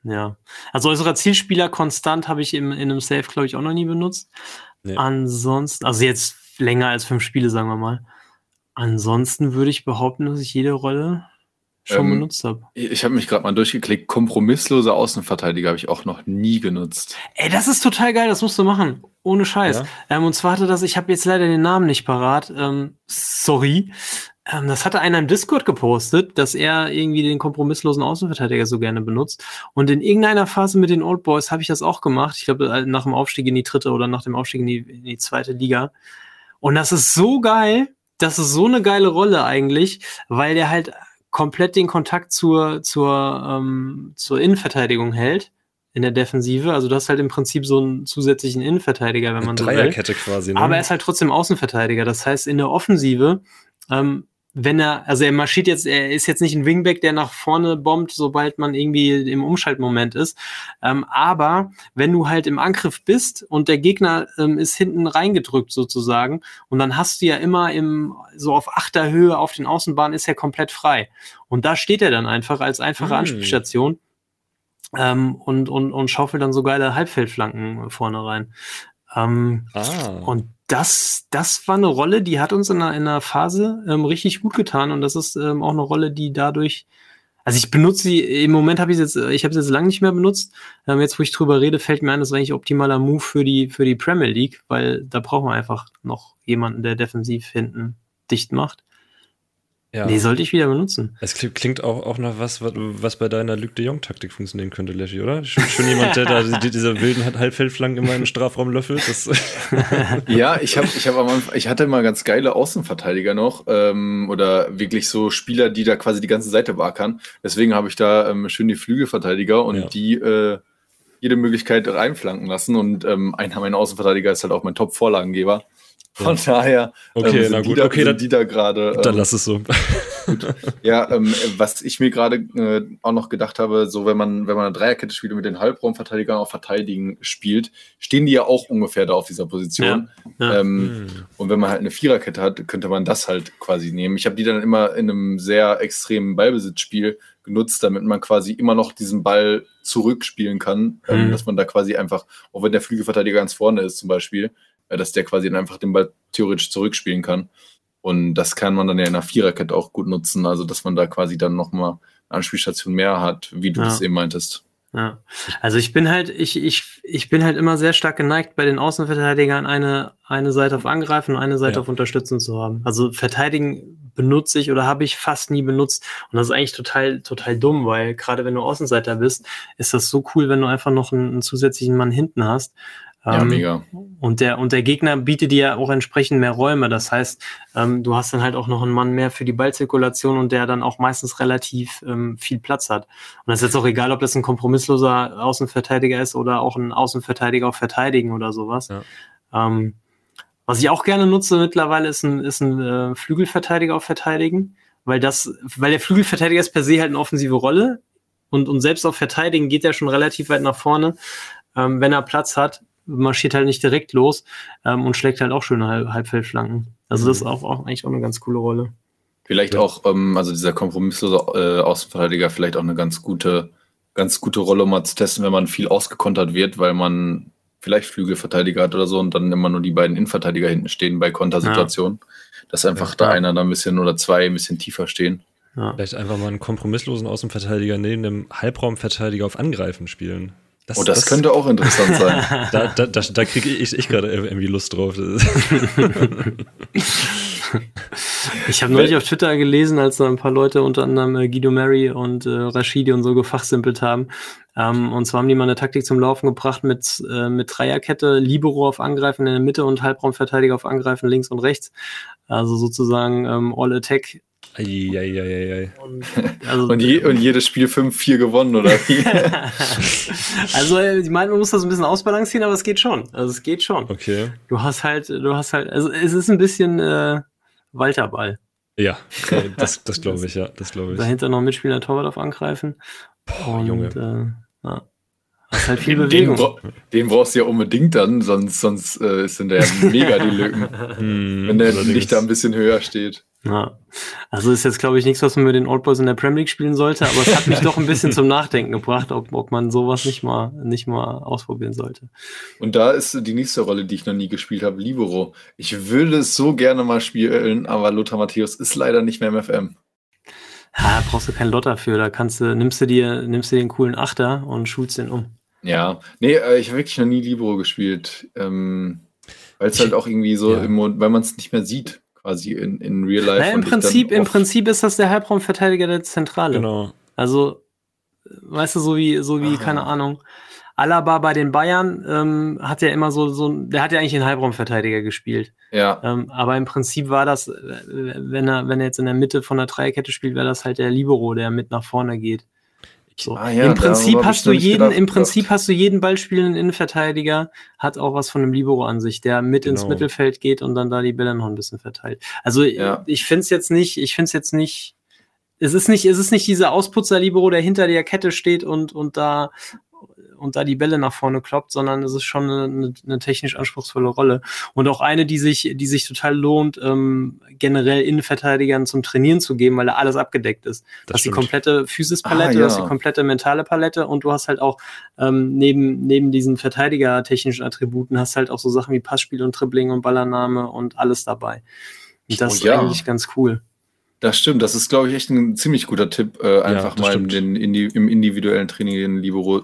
ja. Also äußerer Zielspieler konstant habe ich im, in einem Safe, glaube ich, auch noch nie benutzt. Nee. Ansonsten, also jetzt länger als fünf Spiele, sagen wir mal. Ansonsten würde ich behaupten, dass ich jede Rolle schon ähm, benutzt habe. Ich habe mich gerade mal durchgeklickt. Kompromisslose Außenverteidiger habe ich auch noch nie genutzt. Ey, das ist total geil, das musst du machen. Ohne Scheiß. Ja? Ähm, und zwar hatte das, ich habe jetzt leider den Namen nicht parat. Ähm, sorry. Ähm, das hatte einer im Discord gepostet, dass er irgendwie den kompromisslosen Außenverteidiger so gerne benutzt. Und in irgendeiner Phase mit den Old Boys habe ich das auch gemacht. Ich glaube, äh, nach dem Aufstieg in die dritte oder nach dem Aufstieg in die, in die zweite Liga. Und das ist so geil. Das ist so eine geile Rolle eigentlich, weil der halt komplett den Kontakt zur, zur, ähm, zur Innenverteidigung hält in der Defensive. Also du hast halt im Prinzip so einen zusätzlichen Innenverteidiger, wenn man so will. Dreierkette quasi. Ne? Aber er ist halt trotzdem Außenverteidiger. Das heißt, in der Offensive ähm, wenn er, also er marschiert jetzt, er ist jetzt nicht ein Wingback, der nach vorne bombt, sobald man irgendwie im Umschaltmoment ist. Ähm, aber wenn du halt im Angriff bist und der Gegner ähm, ist hinten reingedrückt sozusagen und dann hast du ja immer im, so auf achter Höhe auf den Außenbahnen ist er komplett frei. Und da steht er dann einfach als einfache hm. Anspielstation. Ähm, und, und, und schaufelt dann so geile Halbfeldflanken vorne rein. Ähm, ah. Und das, das war eine Rolle, die hat uns in einer, in einer Phase ähm, richtig gut getan und das ist ähm, auch eine Rolle, die dadurch, also ich benutze sie, im Moment habe ich jetzt, ich habe sie jetzt lange nicht mehr benutzt. Ähm, jetzt, wo ich drüber rede, fällt mir ein, das war eigentlich optimaler Move für die, für die Premier League, weil da brauchen wir einfach noch jemanden, der defensiv hinten dicht macht. Ja. Nee, sollte ich wieder benutzen. Es klingt auch, auch nach was, was bei deiner Luc de Jong-Taktik funktionieren könnte, Leschi, oder? Schon, schon jemand, der da die, dieser wilden Halbfeldflanken immer in den Strafraum löffelt. ja, ich, hab, ich, hab am Anfang, ich hatte mal ganz geile Außenverteidiger noch ähm, oder wirklich so Spieler, die da quasi die ganze Seite wackern. Deswegen habe ich da ähm, schön die Flügelverteidiger und ja. die äh, jede Möglichkeit reinflanken lassen. Und ähm, einer meiner Außenverteidiger ist halt auch mein Top-Vorlagengeber. Von ja. daher okay, ähm, na gut, die da, okay, dann, die da gerade. Ähm, dann lass es so. ja, ähm, was ich mir gerade äh, auch noch gedacht habe, so wenn man, wenn man eine Dreierkette spielt und mit den Halbraumverteidigern auch verteidigen spielt, stehen die ja auch ungefähr da auf dieser Position. Ja, ja. Ähm, hm. Und wenn man halt eine Viererkette hat, könnte man das halt quasi nehmen. Ich habe die dann immer in einem sehr extremen Ballbesitzspiel genutzt, damit man quasi immer noch diesen Ball zurückspielen kann, ähm, mhm. dass man da quasi einfach, auch wenn der Flügelverteidiger ganz vorne ist zum Beispiel, dass der quasi dann einfach den Ball theoretisch zurückspielen kann. Und das kann man dann ja in einer Viererkette auch gut nutzen, also dass man da quasi dann nochmal eine Anspielstation mehr hat, wie du ja. das eben meintest. Ja, also ich bin halt, ich, ich, ich bin halt immer sehr stark geneigt, bei den Außenverteidigern eine, eine Seite auf Angreifen und eine Seite ja. auf Unterstützen zu haben. Also verteidigen benutze ich oder habe ich fast nie benutzt. Und das ist eigentlich total, total dumm, weil gerade wenn du Außenseiter bist, ist das so cool, wenn du einfach noch einen, einen zusätzlichen Mann hinten hast. Ja, ähm, mega. Und der, und der Gegner bietet dir auch entsprechend mehr Räume. Das heißt, ähm, du hast dann halt auch noch einen Mann mehr für die Ballzirkulation und der dann auch meistens relativ ähm, viel Platz hat. Und das ist jetzt auch egal, ob das ein kompromissloser Außenverteidiger ist oder auch ein Außenverteidiger auf Verteidigen oder sowas. Ja. Ähm, was ich auch gerne nutze mittlerweile ist ein, ist ein äh, Flügelverteidiger auf Verteidigen, weil das, weil der Flügelverteidiger ist per se halt eine offensive Rolle und, und selbst auf Verteidigen geht er schon relativ weit nach vorne, ähm, wenn er Platz hat marschiert halt nicht direkt los ähm, und schlägt halt auch schöne Halb Halbfeldflanken. Also das ist mhm. auch, auch eigentlich auch eine ganz coole Rolle. Vielleicht ja. auch, ähm, also dieser kompromisslose äh, Außenverteidiger, vielleicht auch eine ganz gute, ganz gute Rolle, um mal zu testen, wenn man viel ausgekontert wird, weil man vielleicht Flügelverteidiger hat oder so und dann immer nur die beiden Innenverteidiger hinten stehen bei Kontersituationen. Ja. Dass einfach ja, da einer da ein bisschen oder zwei ein bisschen tiefer stehen. Ja. Vielleicht einfach mal einen kompromisslosen Außenverteidiger neben dem Halbraumverteidiger auf Angreifen spielen. Das, oh, das, das, könnte auch interessant sein. da da, da, da kriege ich, ich gerade irgendwie Lust drauf. Ich habe neulich auf Twitter gelesen, als da ein paar Leute, unter anderem äh, Guido Mary und äh, Rashidi und so gefachsimpelt haben. Ähm, und zwar haben die mal eine Taktik zum Laufen gebracht mit, äh, mit Dreierkette, Libero auf Angreifen in der Mitte und Halbraumverteidiger auf Angreifen links und rechts. Also sozusagen ähm, Eieieiei. Und, also, und, je, und jedes Spiel 5-4 gewonnen, oder wie? also, ich meine, man muss das ein bisschen ausbalancieren, aber es geht schon. Also, es geht schon. Okay. Du hast halt, du hast halt, also, es ist ein bisschen äh, Walterball. Ja, das, das glaube ich, ja, das glaube ich. Dahinter noch Mitspieler Torwart auf angreifen. Boah, und, Junge. Äh, ja. Hast halt viel Bewegung. Den, den, brauchst du ja unbedingt dann, sonst, sonst äh, sind da ja mega die Lücken. Hm, wenn der Licht da ein bisschen höher steht. Ja. Also ist jetzt, glaube ich, nichts, was man mit den Old Boys in der Premier League spielen sollte, aber es hat mich doch ein bisschen zum Nachdenken gebracht, ob, ob man sowas nicht mal, nicht mal ausprobieren sollte. Und da ist die nächste Rolle, die ich noch nie gespielt habe, Libero. Ich würde es so gerne mal spielen, aber Lothar Matthäus ist leider nicht mehr im FM. Ja, brauchst du keinen Lotter für. Da kannst du, nimmst du dir, nimmst du den coolen Achter und schulst den um. Ja, nee, äh, ich habe wirklich noch nie Libero gespielt. Ähm, weil es halt auch irgendwie so, ja. im, weil man es nicht mehr sieht quasi in, in Real Life. Naja, im, Prinzip, Im Prinzip ist das der Halbraumverteidiger der Zentrale. Genau. Also, weißt du, so wie, so wie, Aha. keine Ahnung. Alaba bei den Bayern ähm, hat ja immer so, so, der hat ja eigentlich den Halbraumverteidiger gespielt. Ja. Ähm, aber im Prinzip war das, wenn er, wenn er jetzt in der Mitte von der Dreierkette spielt, wäre das halt der Libero, der mit nach vorne geht. So. Ah, ja, Im Prinzip hast du jeden, gedacht, im Prinzip hast du jeden ballspielenden Innenverteidiger, hat auch was von einem Libero an sich, der mit genau. ins Mittelfeld geht und dann da die Bälle noch ein bisschen verteilt. Also ja. ich finde es jetzt nicht, ich finde es jetzt nicht, es ist nicht, es ist nicht dieser Ausputzer-Libero, der hinter der Kette steht und, und da und da die Bälle nach vorne kloppt, sondern es ist schon eine, eine technisch anspruchsvolle Rolle. Und auch eine, die sich, die sich total lohnt, ähm, generell Innenverteidigern zum Trainieren zu geben, weil da alles abgedeckt ist. Das hast die komplette Physispalette, ah, ja. du hast die komplette mentale Palette und du hast halt auch ähm, neben, neben diesen Verteidiger-technischen Attributen hast halt auch so Sachen wie Passspiel und Dribbling und Ballannahme und alles dabei. Und das oh, ja. ist eigentlich ganz cool. Das stimmt, das ist, glaube ich, echt ein ziemlich guter Tipp, äh, einfach ja, mal den, in die, im individuellen Training den Libero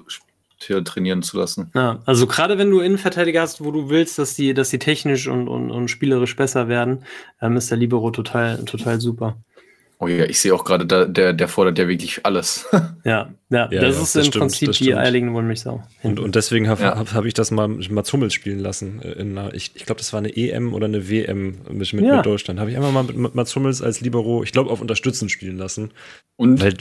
trainieren zu lassen. Ja, also gerade wenn du Innenverteidiger hast, wo du willst, dass die, dass die technisch und, und, und spielerisch besser werden, ähm, ist der Libero total, total super. Oh ja, ich sehe auch gerade, da, der, der fordert ja wirklich alles. ja, ja, ja, das ja, ist das im stimmt, Prinzip die eierlegende Wollmilchsau. Und, und deswegen habe ja. hab, hab ich das mal, mal Zummels spielen lassen. Äh, in einer, ich ich glaube, das war eine EM oder eine WM mit, mit, mit Deutschland. Habe ich einfach mal mit, mit Zummels als Libero, ich glaube, auf Unterstützen spielen lassen. Und? Weil,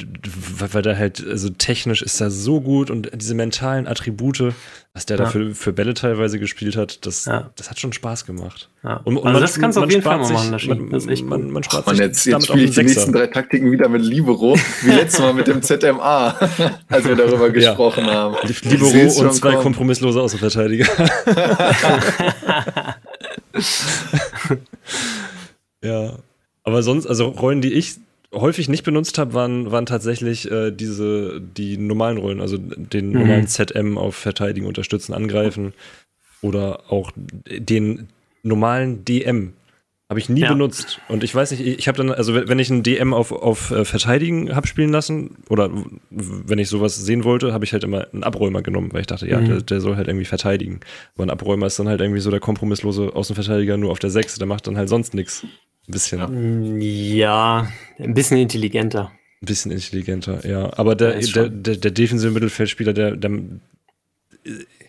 weil der halt, also technisch ist er so gut und diese mentalen Attribute, was der ja. da für, für Bälle teilweise gespielt hat, das, ja. das hat schon Spaß gemacht. Ja. Und, und also man, das kannst du auf jeden Fall mal machen. Sich, man, das ist echt man, man spart Ach, man, jetzt, jetzt spiele ich die nächsten drei Taktiken wieder mit Libero, wie letztes Mal mit dem ZMA, als wir darüber gesprochen haben. Libero und zwei kommen. kompromisslose Außenverteidiger. ja. Aber sonst, also Rollen, die ich häufig nicht benutzt habe, waren, waren tatsächlich äh, diese, die normalen Rollen, also den mhm. normalen ZM auf Verteidigen, Unterstützen, Angreifen oder auch den normalen DM. Habe ich nie ja. benutzt. Und ich weiß nicht, ich habe dann, also wenn ich einen DM auf, auf äh, Verteidigen habe spielen lassen, oder wenn ich sowas sehen wollte, habe ich halt immer einen Abräumer genommen, weil ich dachte, ja, mhm. der, der, soll halt irgendwie verteidigen. Aber ein Abräumer ist dann halt irgendwie so der kompromisslose Außenverteidiger nur auf der 6, der macht dann halt sonst nichts. Ein bisschen. Ja, ein bisschen intelligenter. Ein bisschen intelligenter, ja. Aber der, der, der, der, defensive Mittelfeldspieler, der, der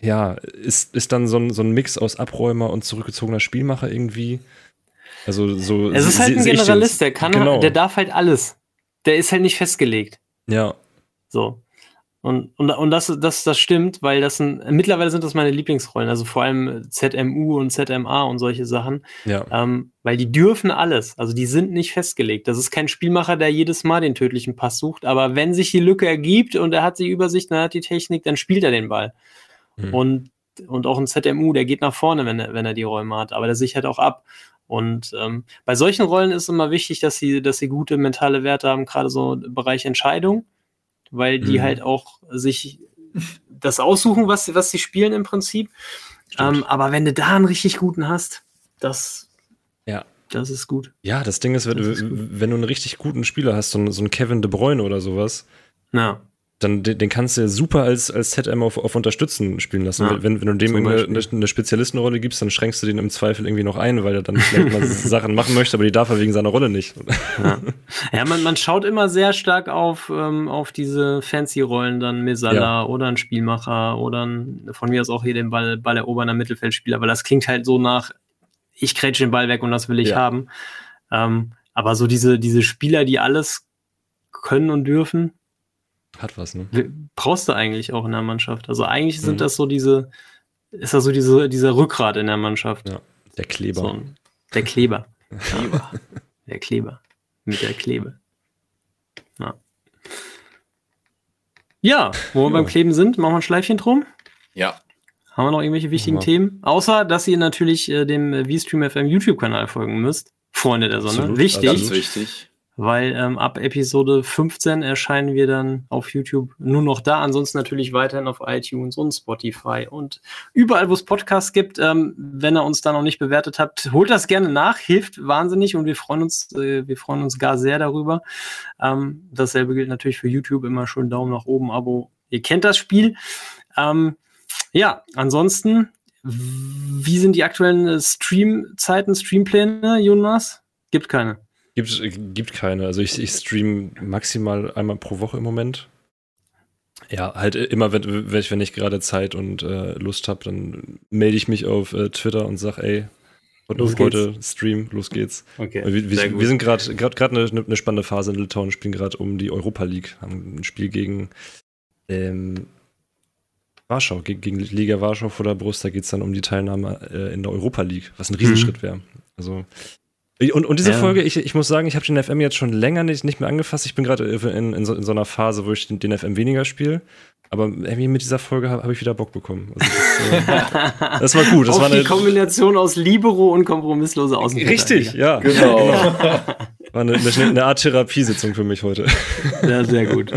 ja, ist, ist dann so ein, so ein Mix aus Abräumer und zurückgezogener Spielmacher irgendwie. Also so. Es ist halt ein Generalist, der kann, genau. der darf halt alles. Der ist halt nicht festgelegt. Ja. So. Und, und, und das, das, das stimmt, weil das sind, mittlerweile sind das meine Lieblingsrollen, also vor allem ZMU und ZMA und solche Sachen. Ja. Ähm, weil die dürfen alles. Also die sind nicht festgelegt. Das ist kein Spielmacher, der jedes Mal den tödlichen Pass sucht. Aber wenn sich die Lücke ergibt und er hat die Übersicht, dann hat die Technik, dann spielt er den Ball. Mhm. Und, und auch ein ZMU, der geht nach vorne, wenn er, wenn er die Räume hat. Aber der sichert auch ab. Und ähm, bei solchen Rollen ist immer wichtig, dass sie, dass sie gute mentale Werte haben, gerade so im Bereich Entscheidung weil die mhm. halt auch sich das aussuchen, was, was sie spielen im Prinzip. Ähm, aber wenn du da einen richtig guten hast, das, ja. das ist gut. Ja, das Ding ist, wenn, das ist wenn du einen richtig guten Spieler hast, so, so einen Kevin De Bruyne oder sowas, ja. Dann den, den kannst du super als, als ZM auf, auf Unterstützen spielen lassen. Ja, wenn, wenn du dem eine, eine, Spezialistenrolle gibst, dann schränkst du den im Zweifel irgendwie noch ein, weil er dann vielleicht mal Sachen machen möchte, aber die darf er wegen seiner Rolle nicht. Ja, ja man, man schaut immer sehr stark auf, ähm, auf diese Fancy-Rollen, dann Misala ja. oder ein Spielmacher oder ein, von mir aus auch hier den Ball, Ball erobernder Mittelfeldspieler, weil das klingt halt so nach, ich krätsche den Ball weg und das will ich haben. Ähm, aber so diese, diese Spieler, die alles können und dürfen, hat was, ne? Brauchst du eigentlich auch in der Mannschaft. Also eigentlich sind mhm. das so diese, ist das so diese, dieser Rückgrat in der Mannschaft. Ja, der Kleber. So, der Kleber. Kleber. der Kleber. Mit der Klebe. Ja. Ja, wo wir beim Kleben sind, machen wir ein Schleifchen drum. Ja. Haben wir noch irgendwelche wichtigen ja. Themen? Außer, dass ihr natürlich äh, dem VStream FM YouTube-Kanal folgen müsst. Freunde der Sonne. Absolut, wichtig. Ganz wichtig weil ähm, ab Episode 15 erscheinen wir dann auf YouTube nur noch da. Ansonsten natürlich weiterhin auf iTunes und Spotify und überall, wo es Podcasts gibt. Ähm, wenn ihr uns da noch nicht bewertet habt, holt das gerne nach, hilft wahnsinnig und wir freuen uns, äh, wir freuen uns gar sehr darüber. Ähm, dasselbe gilt natürlich für YouTube, immer schön Daumen nach oben, Abo. Ihr kennt das Spiel. Ähm, ja, ansonsten, wie sind die aktuellen Streamzeiten, Streampläne, Jonas? Gibt keine. Gibt, gibt keine. Also ich, ich stream maximal einmal pro Woche im Moment. Ja, halt immer, wenn, wenn ich, wenn ich gerade Zeit und äh, Lust habe, dann melde ich mich auf äh, Twitter und sag, ey, und los heute. Stream, los geht's. Okay, wir, wir, wir sind gerade eine, eine spannende Phase in Litauen, spielen gerade um die Europa League, haben ein Spiel gegen ähm, Warschau, gegen, gegen, Liga Warschau vor der Brust, da geht es dann um die Teilnahme äh, in der Europa League, was ein Riesenschritt mhm. wäre. Also und, und diese ja. Folge, ich, ich muss sagen, ich habe den FM jetzt schon länger nicht, nicht mehr angefasst. Ich bin gerade in, in, so, in so einer Phase, wo ich den, den FM weniger spiele. Aber irgendwie mit dieser Folge habe hab ich wieder Bock bekommen. Also das, äh, das, war gut. Das Auch war eine, die Kombination aus Libero und kompromisslose Außenverteidiger. Richtig, ja. Genau. War eine, eine, eine, Art Therapiesitzung für mich heute. Ja, sehr gut.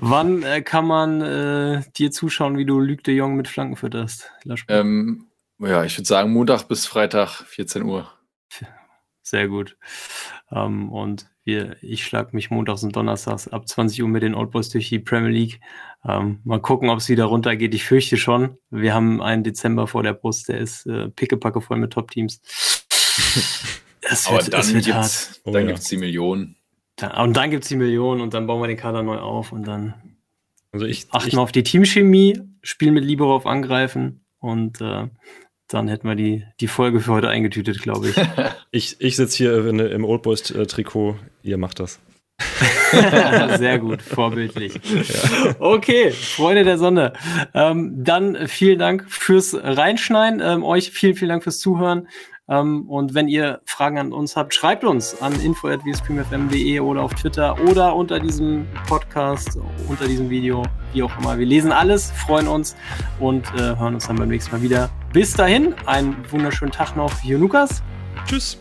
Wann äh, kann man äh, dir zuschauen, wie du Luc de Jong mit Flanken fütterst? Ähm, ja, ich würde sagen Montag bis Freitag, 14 Uhr. Sehr gut. Ähm, und wir, ich schlage mich montags und donnerstags ab 20 Uhr mit den Old Boys durch die Premier League. Ähm, mal gucken, ob es wieder runtergeht. Ich fürchte schon. Wir haben einen Dezember vor der Brust, der ist äh, pickepacke voll mit Top-Teams. Aber dann gibt es oh, ja. die Millionen. Da, und dann gibt es die Millionen und dann bauen wir den Kader neu auf und dann also ich, achten ich, wir auf die Teamchemie, spielen mit Libero auf Angreifen und äh, dann hätten wir die, die Folge für heute eingetütet, glaube ich. ich ich sitze hier im Old Boys Trikot, ihr macht das. Sehr gut, vorbildlich. Ja. Okay, Freunde der Sonne. Ähm, dann vielen Dank fürs Reinschneiden. Ähm, euch vielen, vielen Dank fürs Zuhören. Ähm, und wenn ihr Fragen an uns habt, schreibt uns an info.vscreamfm.de oder auf Twitter oder unter diesem Podcast, unter diesem Video, wie auch immer. Wir lesen alles, freuen uns und äh, hören uns dann beim nächsten Mal wieder. Bis dahin, einen wunderschönen Tag noch hier, Lukas. Tschüss.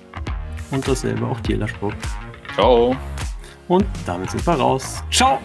Und dasselbe auch dir, Laschburg. Ciao. Und damit sind wir raus. Ciao.